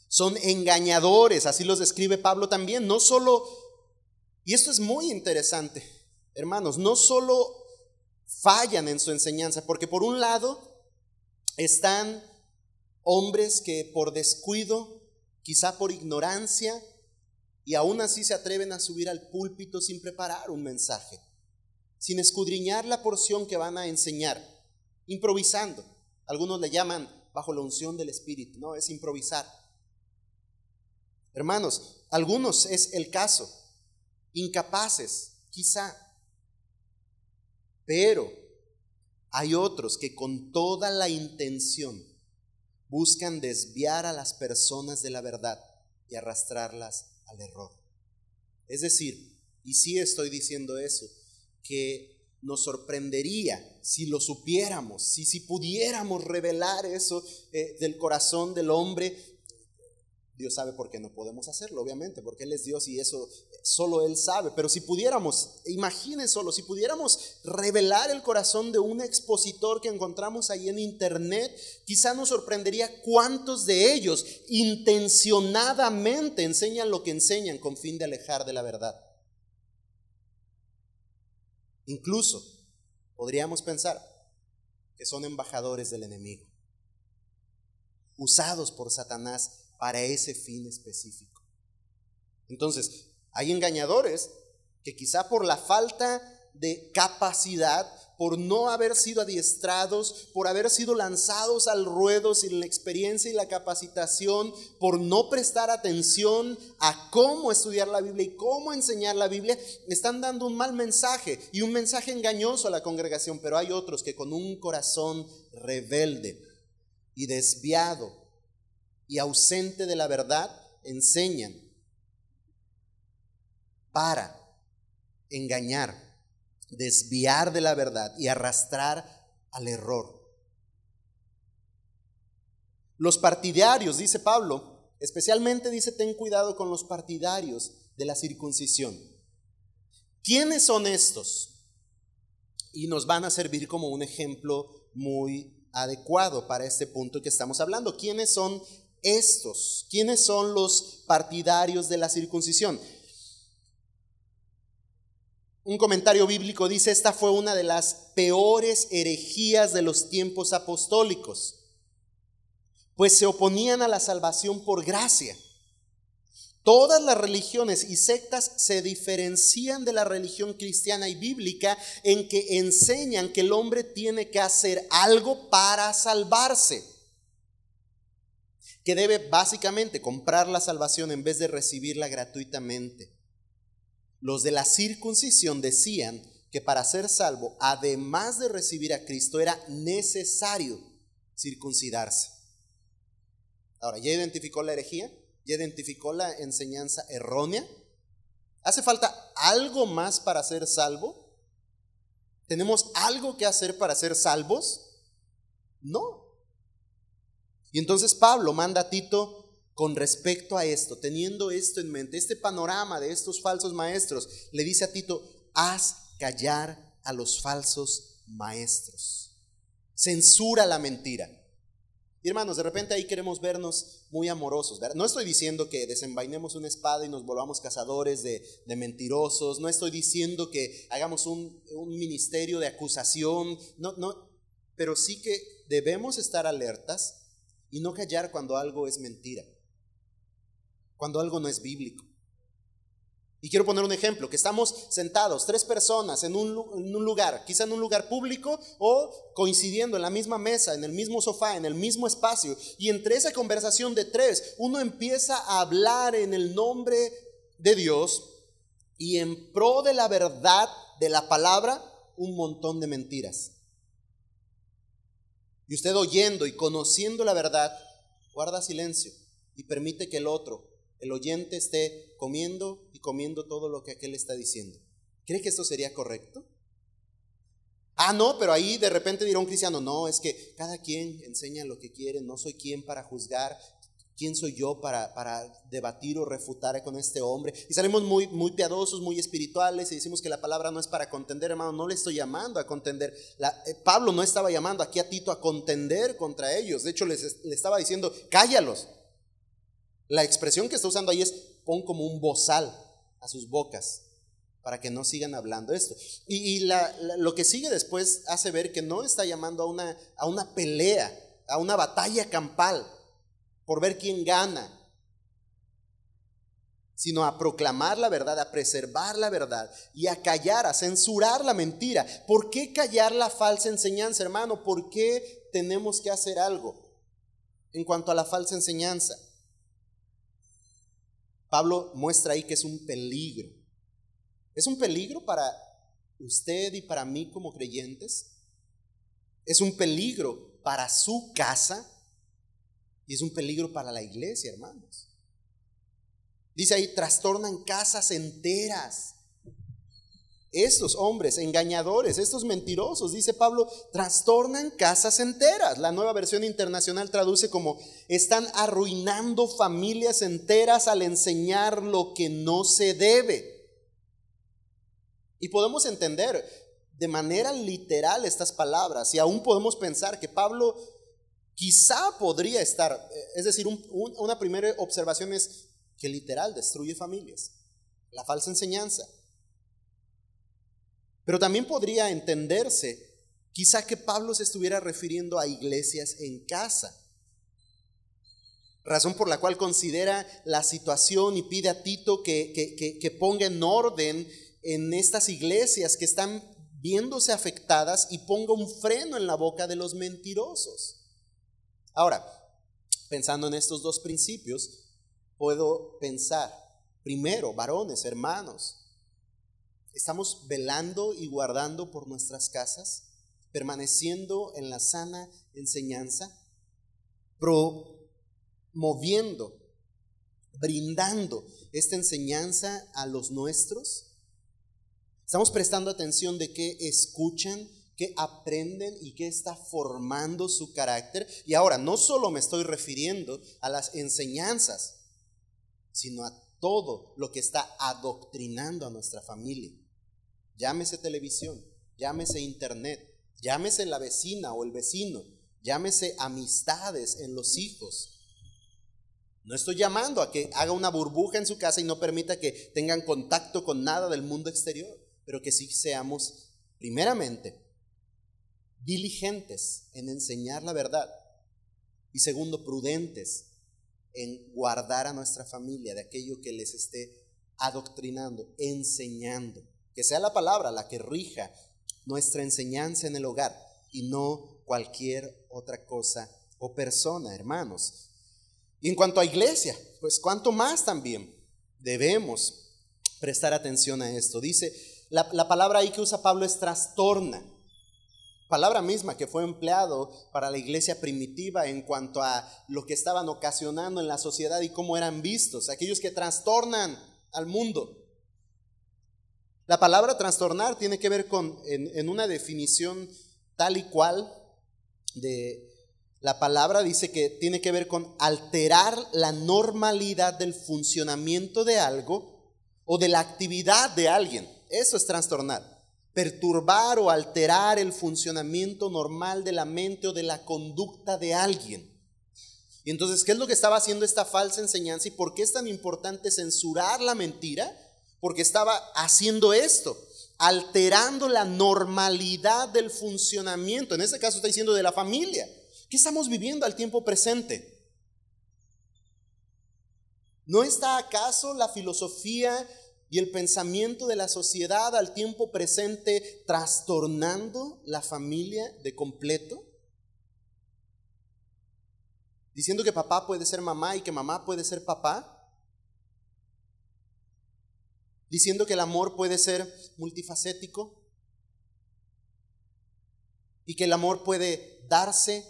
Son engañadores, así los describe Pablo también. No solo, y esto es muy interesante, hermanos, no solo fallan en su enseñanza, porque por un lado están Hombres que por descuido, quizá por ignorancia, y aún así se atreven a subir al púlpito sin preparar un mensaje, sin escudriñar la porción que van a enseñar, improvisando. Algunos le llaman bajo la unción del Espíritu, no, es improvisar. Hermanos, algunos es el caso, incapaces, quizá, pero hay otros que con toda la intención buscan desviar a las personas de la verdad y arrastrarlas al error. Es decir, y sí estoy diciendo eso, que nos sorprendería si lo supiéramos, si, si pudiéramos revelar eso eh, del corazón del hombre Dios sabe por qué no podemos hacerlo, obviamente, porque Él es Dios y eso solo Él sabe. Pero si pudiéramos, imaginen solo, si pudiéramos revelar el corazón de un expositor que encontramos ahí en internet, quizá nos sorprendería cuántos de ellos intencionadamente enseñan lo que enseñan con fin de alejar de la verdad. Incluso podríamos pensar que son embajadores del enemigo, usados por Satanás para ese fin específico. Entonces, hay engañadores que quizá por la falta de capacidad, por no haber sido adiestrados, por haber sido lanzados al ruedo sin la experiencia y la capacitación, por no prestar atención a cómo estudiar la Biblia y cómo enseñar la Biblia, están dando un mal mensaje y un mensaje engañoso a la congregación, pero hay otros que con un corazón rebelde y desviado y ausente de la verdad enseñan para engañar, desviar de la verdad y arrastrar al error. Los partidarios, dice Pablo, especialmente dice, ten cuidado con los partidarios de la circuncisión. ¿Quiénes son estos? Y nos van a servir como un ejemplo muy adecuado para este punto que estamos hablando. ¿Quiénes son estos? ¿Quiénes son los partidarios de la circuncisión? Un comentario bíblico dice, esta fue una de las peores herejías de los tiempos apostólicos. pues se oponían a la salvación por gracia. Todas las religiones y sectas se diferencian de la religión cristiana y bíblica en que enseñan que el hombre tiene que hacer algo para salvarse, que debe básicamente comprar la salvación en vez de recibirla gratuitamente. Los de la circuncisión decían que para ser salvo, además de recibir a Cristo, era necesario circuncidarse. Ahora, ¿ya identificó la herejía? ¿Ya identificó la enseñanza errónea? ¿Hace falta algo más para ser salvo? ¿Tenemos algo que hacer para ser salvos? No. Y entonces Pablo manda a Tito con respecto a esto, teniendo esto en mente, este panorama de estos falsos maestros, le dice a Tito, haz callar a los falsos maestros. Censura la mentira. Y hermanos, de repente ahí queremos vernos muy amorosos. No estoy diciendo que desenvainemos una espada y nos volvamos cazadores de, mentirosos. No estoy diciendo que hagamos un, un, ministerio de acusación. No, no. Pero sí que debemos estar alertas y no callar cuando algo es mentira. Cuando algo no es bíblico. Y quiero poner un ejemplo, que estamos sentados, tres personas en un, lugar, quizá en un lugar público o coincidiendo en la misma mesa, en el mismo sofá, en el mismo espacio. Y entre esa conversación de tres, uno empieza a hablar en el nombre de Dios y en pro de la verdad de la palabra, un montón de mentiras. Y usted oyendo y conociendo la verdad, guarda silencio y permite que el otro el oyente esté comiendo y comiendo todo lo que aquel está diciendo. ¿Cree que esto sería correcto? Ah, no, pero ahí de repente dirá un cristiano, no, es que cada quien enseña lo que quiere, no soy quien para juzgar, ¿quién soy yo para, para debatir o refutar con este hombre? Y salimos muy, muy piadosos, muy espirituales y decimos que la palabra no es para contender, hermano, no le estoy llamando a contender. Eh, Pablo no estaba llamando aquí a Tito a contender contra ellos, de hecho les, le estaba diciendo, cállalos, la expresión que está usando ahí es pon como un bozal a sus bocas para que no sigan hablando esto. Y, lo que sigue después hace ver que no está llamando a una, a una pelea, a una batalla campal por ver quién gana, sino a proclamar la verdad, a preservar la verdad y a callar, a censurar la mentira. ¿Por qué callar la falsa enseñanza, hermano? ¿Por qué tenemos que hacer algo en cuanto a la falsa enseñanza? Pablo muestra ahí que es un peligro. ¿Es un peligro para usted y para mí como creyentes? Es un peligro para su casa y es un peligro para la iglesia, hermanos. Dice ahí, trastornan casas enteras. Estos hombres engañadores, estos mentirosos, dice Pablo, trastornan casas enteras. La nueva versión internacional traduce como están arruinando familias enteras al enseñar lo que no se debe. Y podemos entender de manera literal estas palabras y aún podemos pensar que Pablo quizá podría estar, es decir, una primera observación es que literal destruye familias, la falsa enseñanza. Pero también podría entenderse quizá que Pablo se estuviera refiriendo a iglesias en casa. Razón por la cual considera la situación y pide a Tito que, que, ponga en orden en estas iglesias que están viéndose afectadas y ponga un freno en la boca de los mentirosos. Ahora, pensando en estos dos principios, puedo pensar, primero, varones, hermanos, ¿Estamos velando y guardando por nuestras casas? ¿Permaneciendo en la sana enseñanza? ¿Promoviendo, brindando esta enseñanza a los nuestros? ¿Estamos prestando atención de qué escuchan, qué aprenden y qué está formando su carácter? Y ahora, no solo me estoy refiriendo a las enseñanzas, sino a todo lo que está adoctrinando a nuestra familia. Llámese televisión, llámese internet, llámese la vecina o el vecino, llámese amistades en los hijos. No estoy llamando a que haga una burbuja en su casa y no permita que tengan contacto con nada del mundo exterior, pero que sí seamos, primeramente, diligentes en enseñar la verdad Y segundo, prudentes en guardar a nuestra familia de aquello que les esté adoctrinando, enseñando. Que sea la palabra la que rija nuestra enseñanza en el hogar y no cualquier otra cosa o persona, hermanos. Y en cuanto a iglesia, pues cuánto más también debemos prestar atención a esto. Dice, la, la palabra ahí que usa Pablo es trastorna palabra misma que fue empleado para la iglesia primitiva en cuanto a lo que estaban ocasionando en la sociedad y cómo eran vistos, aquellos que trastornan al mundo. La palabra trastornar tiene que ver con, en, una definición tal y cual de la palabra, dice que tiene que ver con alterar la normalidad del funcionamiento de algo o de la actividad de alguien. Eso es trastornar perturbar o alterar el funcionamiento normal de la mente o de la conducta de alguien. Y entonces, ¿qué es lo que estaba haciendo esta falsa enseñanza y por qué es tan importante censurar la mentira? Porque estaba haciendo esto, alterando la normalidad del funcionamiento. En este caso está diciendo de la familia. ¿Qué estamos viviendo al tiempo presente? ¿No está acaso la filosofía y el pensamiento de la sociedad al tiempo presente trastornando la familia de completo? Diciendo que papá puede ser mamá y que mamá puede ser papá. Diciendo que el amor puede ser multifacético. Y que el amor puede darse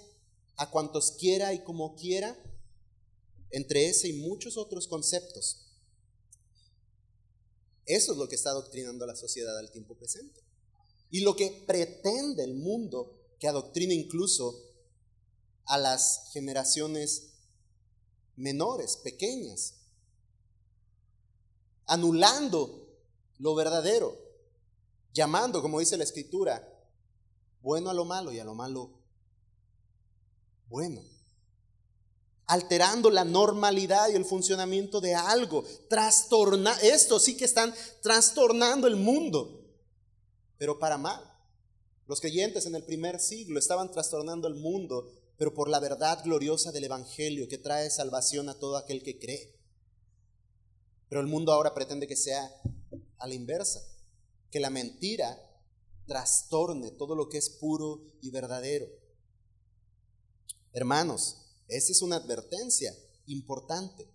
a cuantos quiera y como quiera. Entre ese y muchos otros conceptos eso es lo que está adoctrinando la sociedad al tiempo presente. Y lo que pretende el mundo, que adoctrina incluso a las generaciones menores, pequeñas, anulando lo verdadero, llamando, como dice la escritura, bueno a lo malo y a lo malo bueno alterando la normalidad y el funcionamiento de algo. Trastorna, esto sí que están trastornando el mundo, pero para mal. Los creyentes en el primer siglo estaban trastornando el mundo, pero por la verdad gloriosa del Evangelio que trae salvación a todo aquel que cree. Pero el mundo ahora pretende que sea a la inversa, que la mentira trastorne todo lo que es puro y verdadero. Hermanos, esa es una advertencia importante.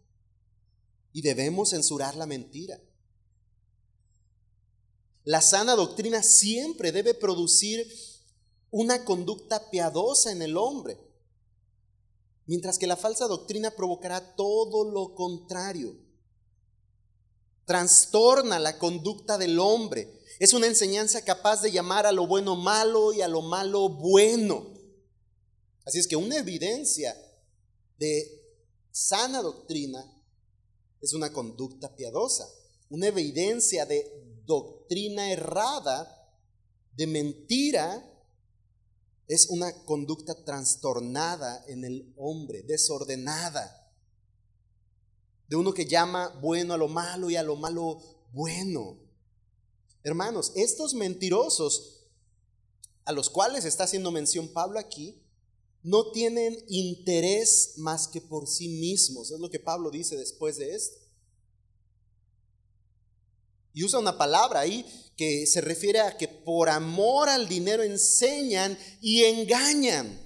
Y debemos censurar la mentira. La sana doctrina siempre debe producir una conducta piadosa en el hombre, mientras que la falsa doctrina provocará todo lo contrario. Trastorna la conducta del hombre. Es una enseñanza capaz de llamar a lo bueno malo y a lo malo bueno. Así es que una evidencia de sana doctrina es una conducta piadosa, una evidencia de doctrina errada, de mentira, es una conducta trastornada en el hombre, desordenada, de uno que llama bueno a lo malo y a lo malo bueno. Hermanos, estos mentirosos a los cuales está haciendo mención Pablo aquí, no tienen interés más que por sí mismos. Es lo que Pablo dice después de esto. Y usa una palabra ahí que se refiere a que por amor al dinero enseñan y engañan.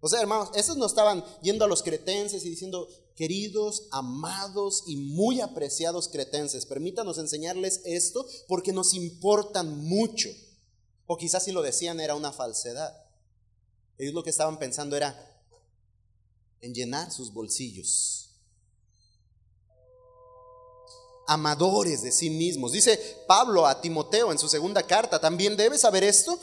O sea, hermanos, esos no estaban yendo a los cretenses y diciendo, queridos, amados y muy apreciados cretenses, permítanos enseñarles esto porque nos importan mucho. O quizás si lo decían era una falsedad. Ellos lo que estaban pensando era en llenar sus bolsillos. Amadores de sí mismos. Dice Pablo a Timoteo en su segunda carta, también debes saber esto,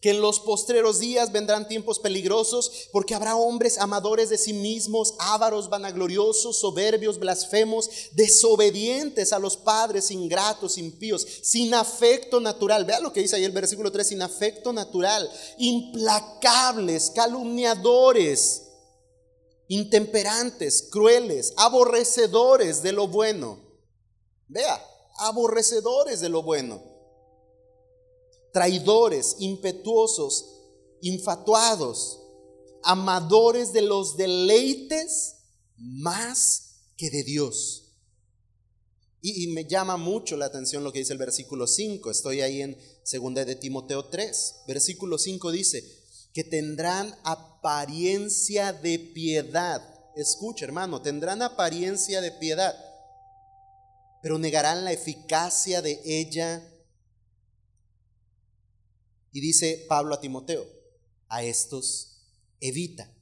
que en los postreros días vendrán tiempos peligrosos, porque habrá hombres amadores de sí mismos, ávaros, vanagloriosos, soberbios, blasfemos, desobedientes a los padres, ingratos, impíos, sin afecto natural. Vea lo que dice ahí el versículo 3, sin afecto natural, implacables, calumniadores, intemperantes, crueles, aborrecedores de lo bueno. Vea, aborrecedores de lo bueno traidores, impetuosos, infatuados, amadores de los deleites más que de Dios. Y, me llama mucho la atención lo que dice el versículo 5. Estoy ahí en 2 de Timoteo 3. Versículo 5 dice que tendrán apariencia de piedad. Escucha, hermano, tendrán apariencia de piedad, pero negarán la eficacia de ella. Y dice Pablo a Timoteo, a estos evita.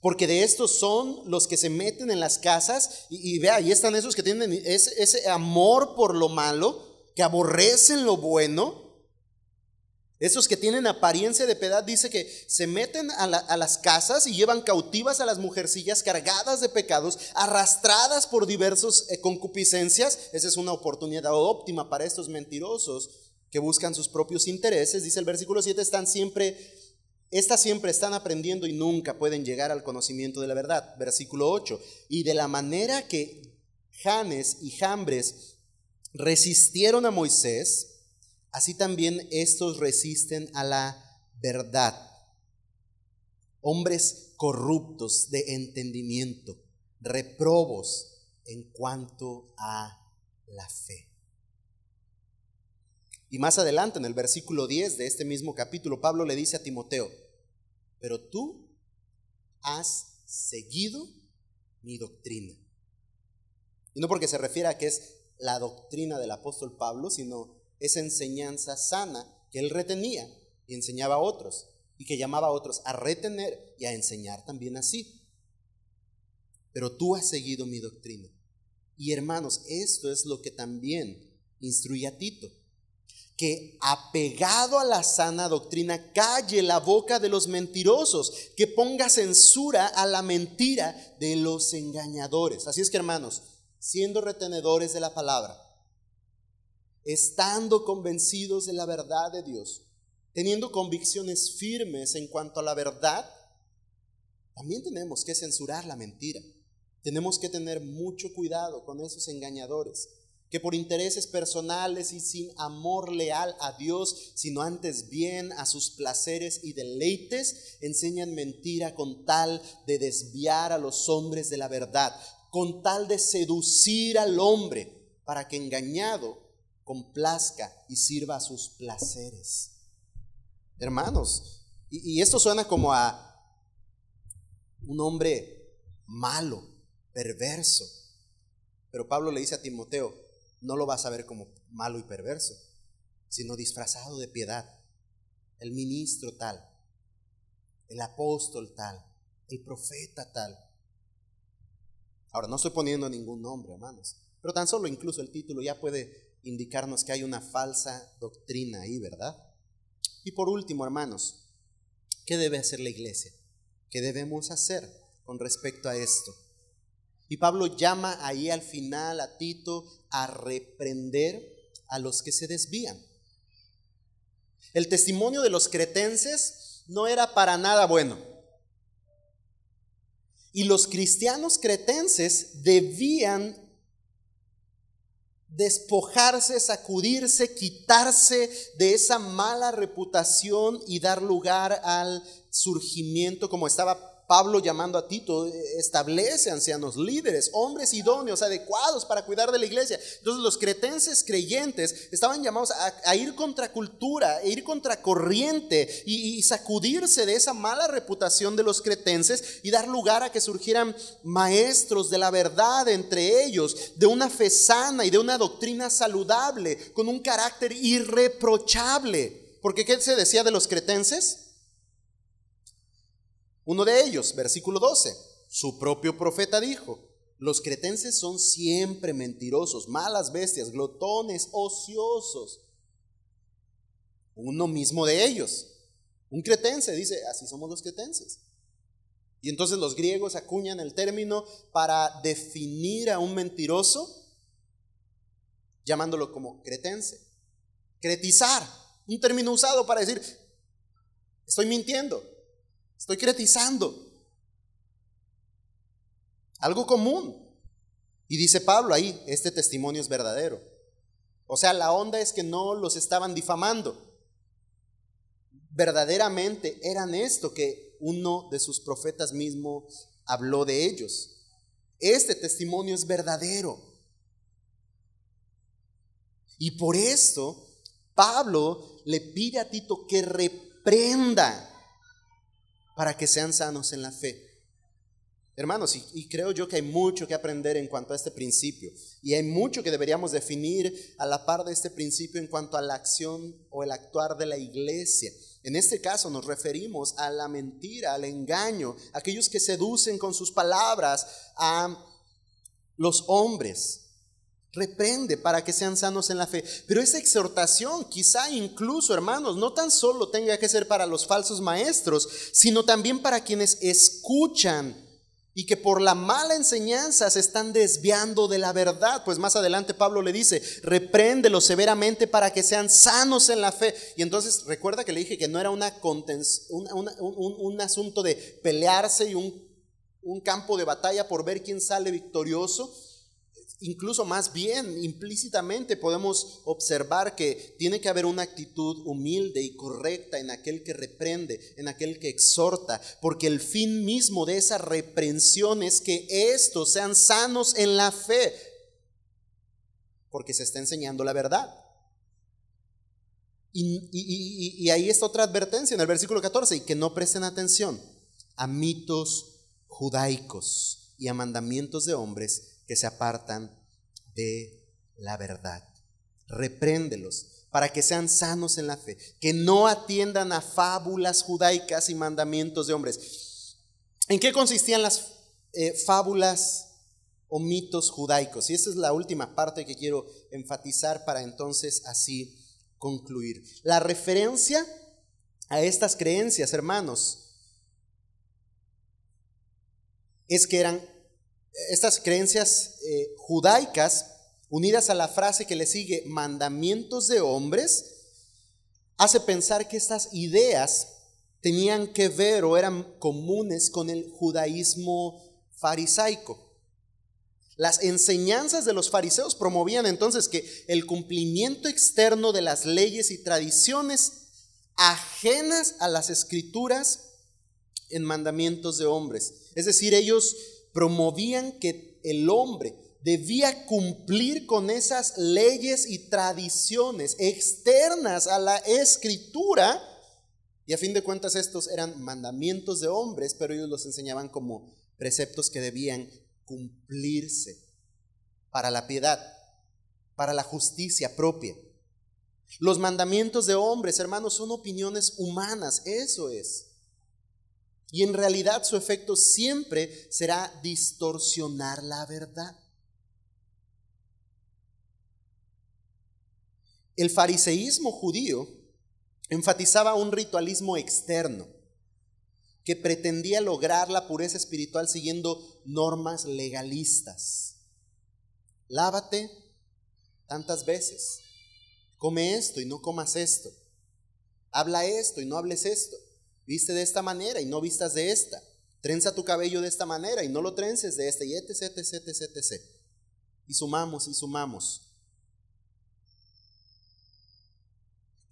Porque de estos son los que se meten en las casas y, vea, ahí están esos que tienen ese, ese amor por lo malo, que aborrecen lo bueno. Esos que tienen apariencia de piedad, dice que se meten a, a, las casas y llevan cautivas a las mujercillas cargadas de pecados, arrastradas por diversas eh, concupiscencias. Esa es una oportunidad óptima para estos mentirosos que buscan sus propios intereses. Dice el versículo 7, están siempre estas siempre están aprendiendo y nunca pueden llegar al conocimiento de la verdad. Versículo 8. Y de la manera que Janes y Jambres resistieron a Moisés, así también estos resisten a la verdad. Hombres corruptos de entendimiento, reprobos en cuanto a la fe. Y más adelante, en el versículo 10 de este mismo capítulo, Pablo le dice a Timoteo, pero tú has seguido mi doctrina. Y no porque se refiere a que es la doctrina del apóstol Pablo, sino esa enseñanza sana que él retenía y enseñaba a otros, y que llamaba a otros a retener y a enseñar también así. Pero tú has seguido mi doctrina. Y hermanos, esto es lo que también instruye a Tito que apegado a la sana doctrina calle la boca de los mentirosos, que ponga censura a la mentira de los engañadores. Así es que hermanos, siendo retenedores de la palabra, estando convencidos de la verdad de Dios, teniendo convicciones firmes en cuanto a la verdad, también tenemos que censurar la mentira. Tenemos que tener mucho cuidado con esos engañadores que por intereses personales y sin amor leal a Dios, sino antes bien a sus placeres y deleites, enseñan mentira con tal de desviar a los hombres de la verdad, con tal de seducir al hombre para que engañado complazca y sirva a sus placeres. Hermanos, y, y esto suena como a un hombre malo, perverso. Pero Pablo le dice a Timoteo, no lo vas a ver como malo y perverso, sino disfrazado de piedad. El ministro tal, el apóstol tal, el profeta tal. Ahora, no estoy poniendo ningún nombre, hermanos, pero tan solo incluso el título ya puede indicarnos que hay una falsa doctrina ahí, ¿verdad? Y por último, hermanos, ¿qué debe hacer la iglesia? ¿Qué debemos hacer con respecto a esto? Y Pablo llama ahí al final a Tito a reprender a los que se desvían. El testimonio de los cretenses no era para nada bueno. Y los cristianos cretenses debían despojarse, sacudirse, quitarse de esa mala reputación y dar lugar al surgimiento, como estaba Pablo llamando a Tito, establece ancianos líderes, hombres idóneos, adecuados para cuidar de la iglesia. Entonces los cretenses creyentes estaban llamados a, ir contra cultura, a ir contra corriente y, y, sacudirse de esa mala reputación de los cretenses y dar lugar a que surgieran maestros de la verdad entre ellos, de una fe sana y de una doctrina saludable, con un carácter irreprochable. Porque ¿qué se decía de los cretenses? Uno de ellos, versículo 12, su propio profeta dijo, los cretenses son siempre mentirosos, malas bestias, glotones, ociosos. Uno mismo de ellos, un cretense, dice, así somos los cretenses. Y entonces los griegos acuñan el término para definir a un mentiroso, llamándolo como cretense. Cretizar, un término usado para decir, estoy mintiendo. Estoy cretizando. Algo común. Y dice Pablo ahí, este testimonio es verdadero. O sea, la onda es que no los estaban difamando. verdaderamente eran esto que uno de sus profetas mismo habló de ellos. Este testimonio es verdadero. Y por esto Pablo le pide a Tito que reprenda para que sean sanos en la fe. Hermanos, y, creo yo que hay mucho que aprender en cuanto a este principio. Y hay mucho que deberíamos definir a la par de este principio en cuanto a la acción o el actuar de la iglesia. En este caso nos referimos a la mentira, al engaño, aquellos que seducen con sus palabras a los hombres. Reprende para que sean sanos en la fe. Pero esa exhortación, quizá incluso, hermanos, no tan solo tenga que ser para los falsos maestros, sino también para quienes escuchan y que por la mala enseñanza se están desviando de la verdad. Pues más adelante Pablo le dice, repréndelo severamente para que sean sanos en la fe. Y entonces recuerda que le dije que no era un, asunto de pelearse y un campo de batalla por ver quién sale victorioso, Incluso más bien, implícitamente podemos observar que tiene que haber una actitud humilde y correcta en aquel que reprende, en aquel que exhorta, porque el fin mismo de esa reprensión es que estos sean sanos en la fe, porque se está enseñando la verdad. Y, ahí está otra advertencia en el versículo 14, y que no presten atención a mitos judaicos y a mandamientos de hombres que se apartan de la verdad. Repréndelos para que sean sanos en la fe, que no atiendan a fábulas judaicas y mandamientos de hombres. ¿En qué consistían las eh, fábulas o mitos judaicos? Y esta es la última parte que quiero enfatizar para entonces así concluir. La referencia a estas creencias, hermanos, es que eran estas creencias eh, judaicas, unidas a la frase que le sigue, mandamientos de hombres, hace pensar que estas ideas tenían que ver o eran comunes con el judaísmo farisaico. Las enseñanzas de los fariseos promovían entonces que el cumplimiento externo de las leyes y tradiciones ajenas a las escrituras en mandamientos de hombres. Es decir, ellos promovían que el hombre debía cumplir con esas leyes y tradiciones externas a la escritura. Y a fin de cuentas estos eran mandamientos de hombres, pero ellos los enseñaban como preceptos que debían cumplirse para la piedad, para la justicia propia. Los mandamientos de hombres, hermanos, son opiniones humanas, eso es. Y en realidad su efecto siempre será distorsionar la verdad. El fariseísmo judío enfatizaba un ritualismo externo que pretendía lograr la pureza espiritual siguiendo normas legalistas. Lávate tantas veces, come esto y no comas esto, habla esto y no hables esto. Viste de esta manera y no vistas de esta. Trenza tu cabello de esta manera y no lo trences de esta, y etc, etc, etc, etc. Y sumamos y sumamos.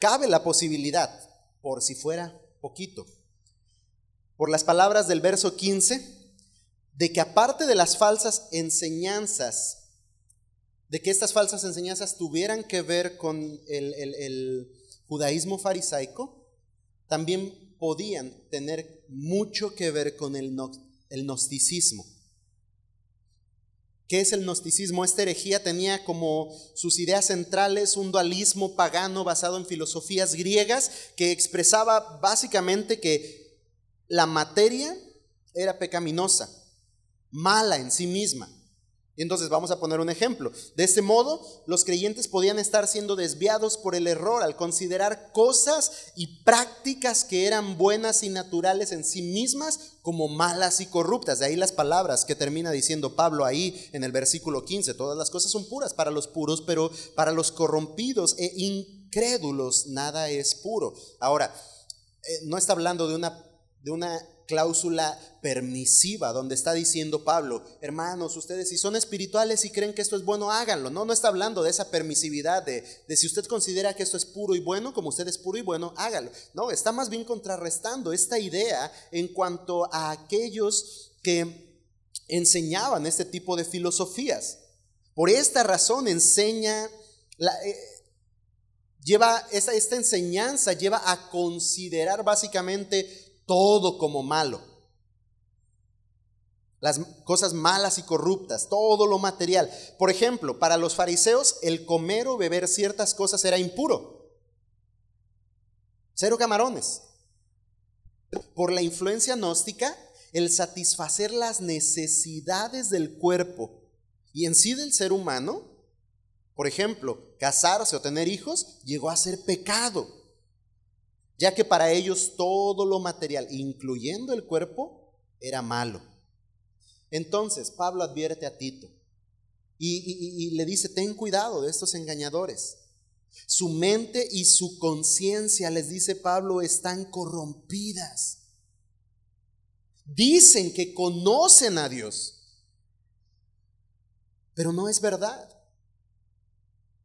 Cabe la posibilidad, por si fuera poquito, por las palabras del verso 15, de que aparte de las falsas enseñanzas, de que estas falsas enseñanzas tuvieran que ver con el, el judaísmo farisaico, también podían tener mucho que ver con el, el gnosticismo. ¿Qué es el gnosticismo? Esta herejía tenía como sus ideas centrales un dualismo pagano basado en filosofías griegas que expresaba básicamente que la materia era pecaminosa, mala en sí misma, entonces vamos a poner un ejemplo. De este modo, los creyentes podían estar siendo desviados por el error al considerar cosas y prácticas que eran buenas y naturales en sí mismas como malas y corruptas. De ahí las palabras que termina diciendo Pablo ahí en el versículo 15. Todas las cosas son puras para los puros, pero para los corrompidos e incrédulos nada es puro. Ahora, eh, no está hablando de una, de una cláusula permisiva donde está diciendo Pablo, hermanos, ustedes si son espirituales y creen que esto es bueno, háganlo. No, no está hablando de esa permisividad de, de si usted considera que esto es puro y bueno, como usted es puro y bueno, hágalo. No, está más bien contrarrestando esta idea en cuanto a aquellos que enseñaban este tipo de filosofías. Por esta razón enseña, eh, lleva, esta enseñanza lleva a considerar básicamente todo como malo. Las cosas malas y corruptas, todo lo material. Por ejemplo, para los fariseos el comer o beber ciertas cosas era impuro. Cero camarones. Por la influencia gnóstica, el satisfacer las necesidades del cuerpo y en sí del ser humano, por ejemplo, casarse o tener hijos, llegó a ser pecado ya que para ellos todo lo material, incluyendo el cuerpo, era malo. Entonces Pablo advierte a Tito y, le dice, ten cuidado de estos engañadores. Su mente y su conciencia, les dice Pablo, están corrompidas. Dicen que conocen a Dios, pero no es verdad.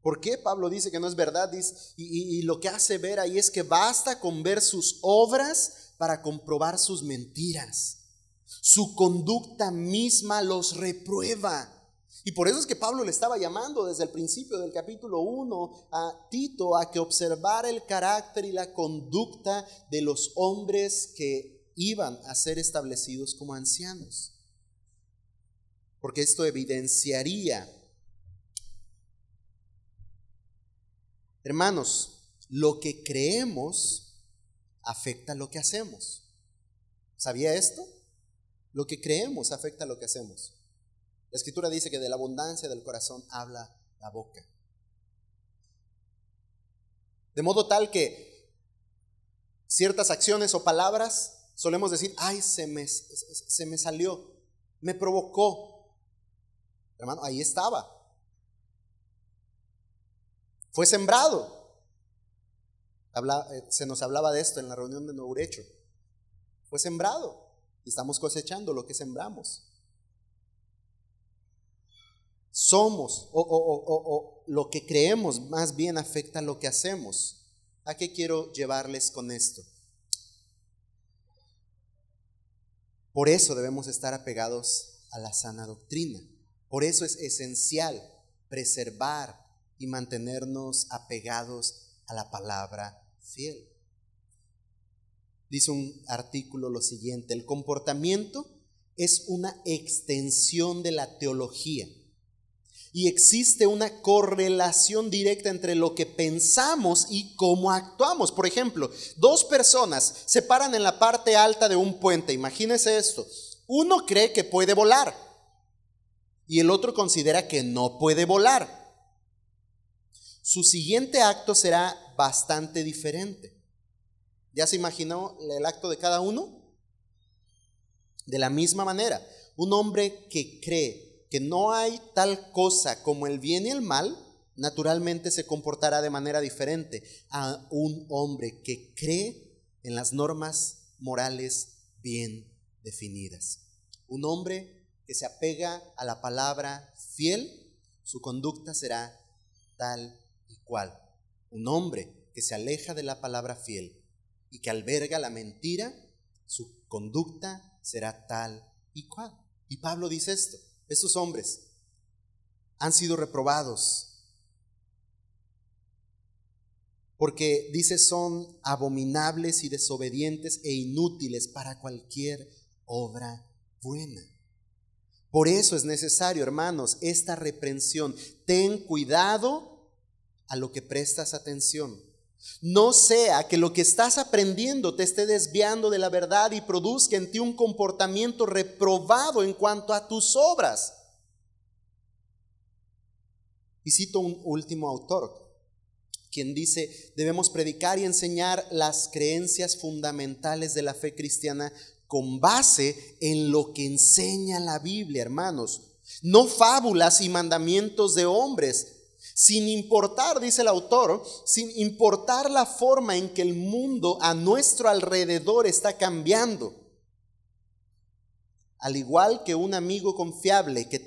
¿Por qué Pablo dice que no es verdad? y, lo que hace ver ahí es que basta con ver sus obras para comprobar sus mentiras. Su conducta misma los reprueba. Y por eso es que Pablo le estaba llamando desde el principio del capítulo 1 a Tito a que observara el carácter y la conducta de los hombres que iban a ser establecidos como ancianos. Porque esto evidenciaría Hermanos, lo que creemos afecta lo que hacemos. ¿Sabía esto? Lo que creemos afecta lo que hacemos. La escritura dice que de la abundancia del corazón habla la boca. De modo tal que ciertas acciones o palabras solemos decir, ay, se me, se me salió, me provocó. Hermano, ahí estaba. Fue sembrado. Eh, se nos hablaba de esto en la reunión de Nourecho. Fue sembrado y estamos cosechando lo que sembramos. Somos o, o lo que creemos más bien afecta lo que hacemos. ¿A qué quiero llevarles con esto? Por eso debemos estar apegados a la sana doctrina. Por eso es esencial preservar y mantenernos apegados a la palabra fiel. Dice un artículo lo siguiente, el comportamiento es una extensión de la teología y existe una correlación directa entre lo que pensamos y cómo actuamos. Por ejemplo, dos personas se paran en la parte alta de un puente, imagínense esto, uno cree que puede volar y el otro considera que no puede volar su siguiente acto será bastante diferente. ¿Ya se imaginó el acto de cada uno? De la misma manera, un hombre que cree que no hay tal cosa como el bien y el mal, naturalmente se comportará de manera diferente a un hombre que cree en las normas morales bien definidas. Un hombre que se apega a la palabra fiel, su conducta será tal cual un hombre que se aleja de la palabra fiel y que alberga la mentira, su conducta será tal y cual. Y Pablo dice esto, estos hombres han sido reprobados porque dice son abominables y desobedientes e inútiles para cualquier obra buena. Por eso es necesario, hermanos, esta reprensión. Ten cuidado a lo que prestas atención. No sea que lo que estás aprendiendo te esté desviando de la verdad y produzca en ti un comportamiento reprobado en cuanto a tus obras. Y cito un último autor, quien dice, debemos predicar y enseñar las creencias fundamentales de la fe cristiana con base en lo que enseña la Biblia, hermanos. No fábulas y mandamientos de hombres, sin importar, dice el autor, sin importar la forma en que el mundo a nuestro alrededor está cambiando. al igual que un amigo confiable que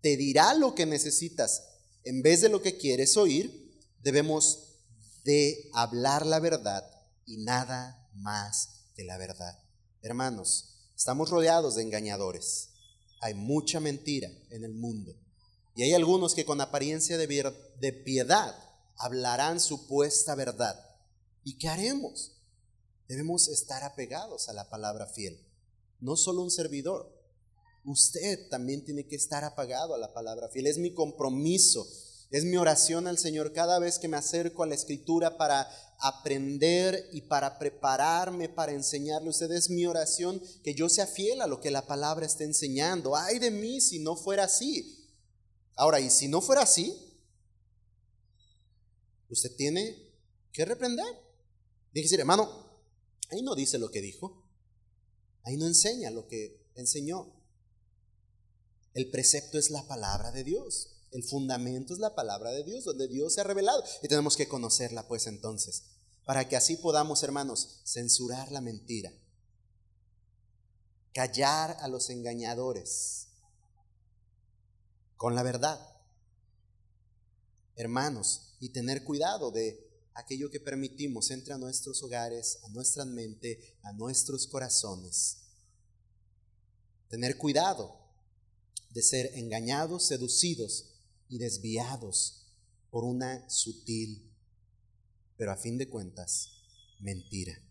te dirá lo que necesitas en vez de lo que quieres oír, debemos de hablar la verdad y nada más que la verdad. Hermanos, estamos rodeados de engañadores. Hay mucha mentira en el mundo. Y hay algunos que con apariencia de, piedad hablarán supuesta verdad. ¿Y qué haremos? Debemos estar apegados a la palabra fiel. No solo un servidor, usted también tiene que estar apagado a la palabra fiel. Es mi compromiso, es mi oración al Señor cada vez que me acerco a la escritura para aprender y para prepararme para enseñarle usted. Es mi oración que yo sea fiel a lo que la palabra está enseñando. Ay de mí si no fuera así. Ahora, y si no fuera así, usted tiene que reprender. Dije hermano, ahí no dice lo que dijo. Ahí no enseña lo que enseñó. El precepto es la palabra de Dios. El fundamento es la palabra de Dios, donde Dios se ha revelado. Y tenemos que conocerla, pues entonces, para que así podamos, hermanos, censurar la mentira, callar a los engañadores con la verdad, hermanos, y tener cuidado de aquello que permitimos entre a nuestros hogares, a nuestra mente, a nuestros corazones. Tener cuidado de ser engañados, seducidos y desviados por una sutil, pero a fin de cuentas, mentira.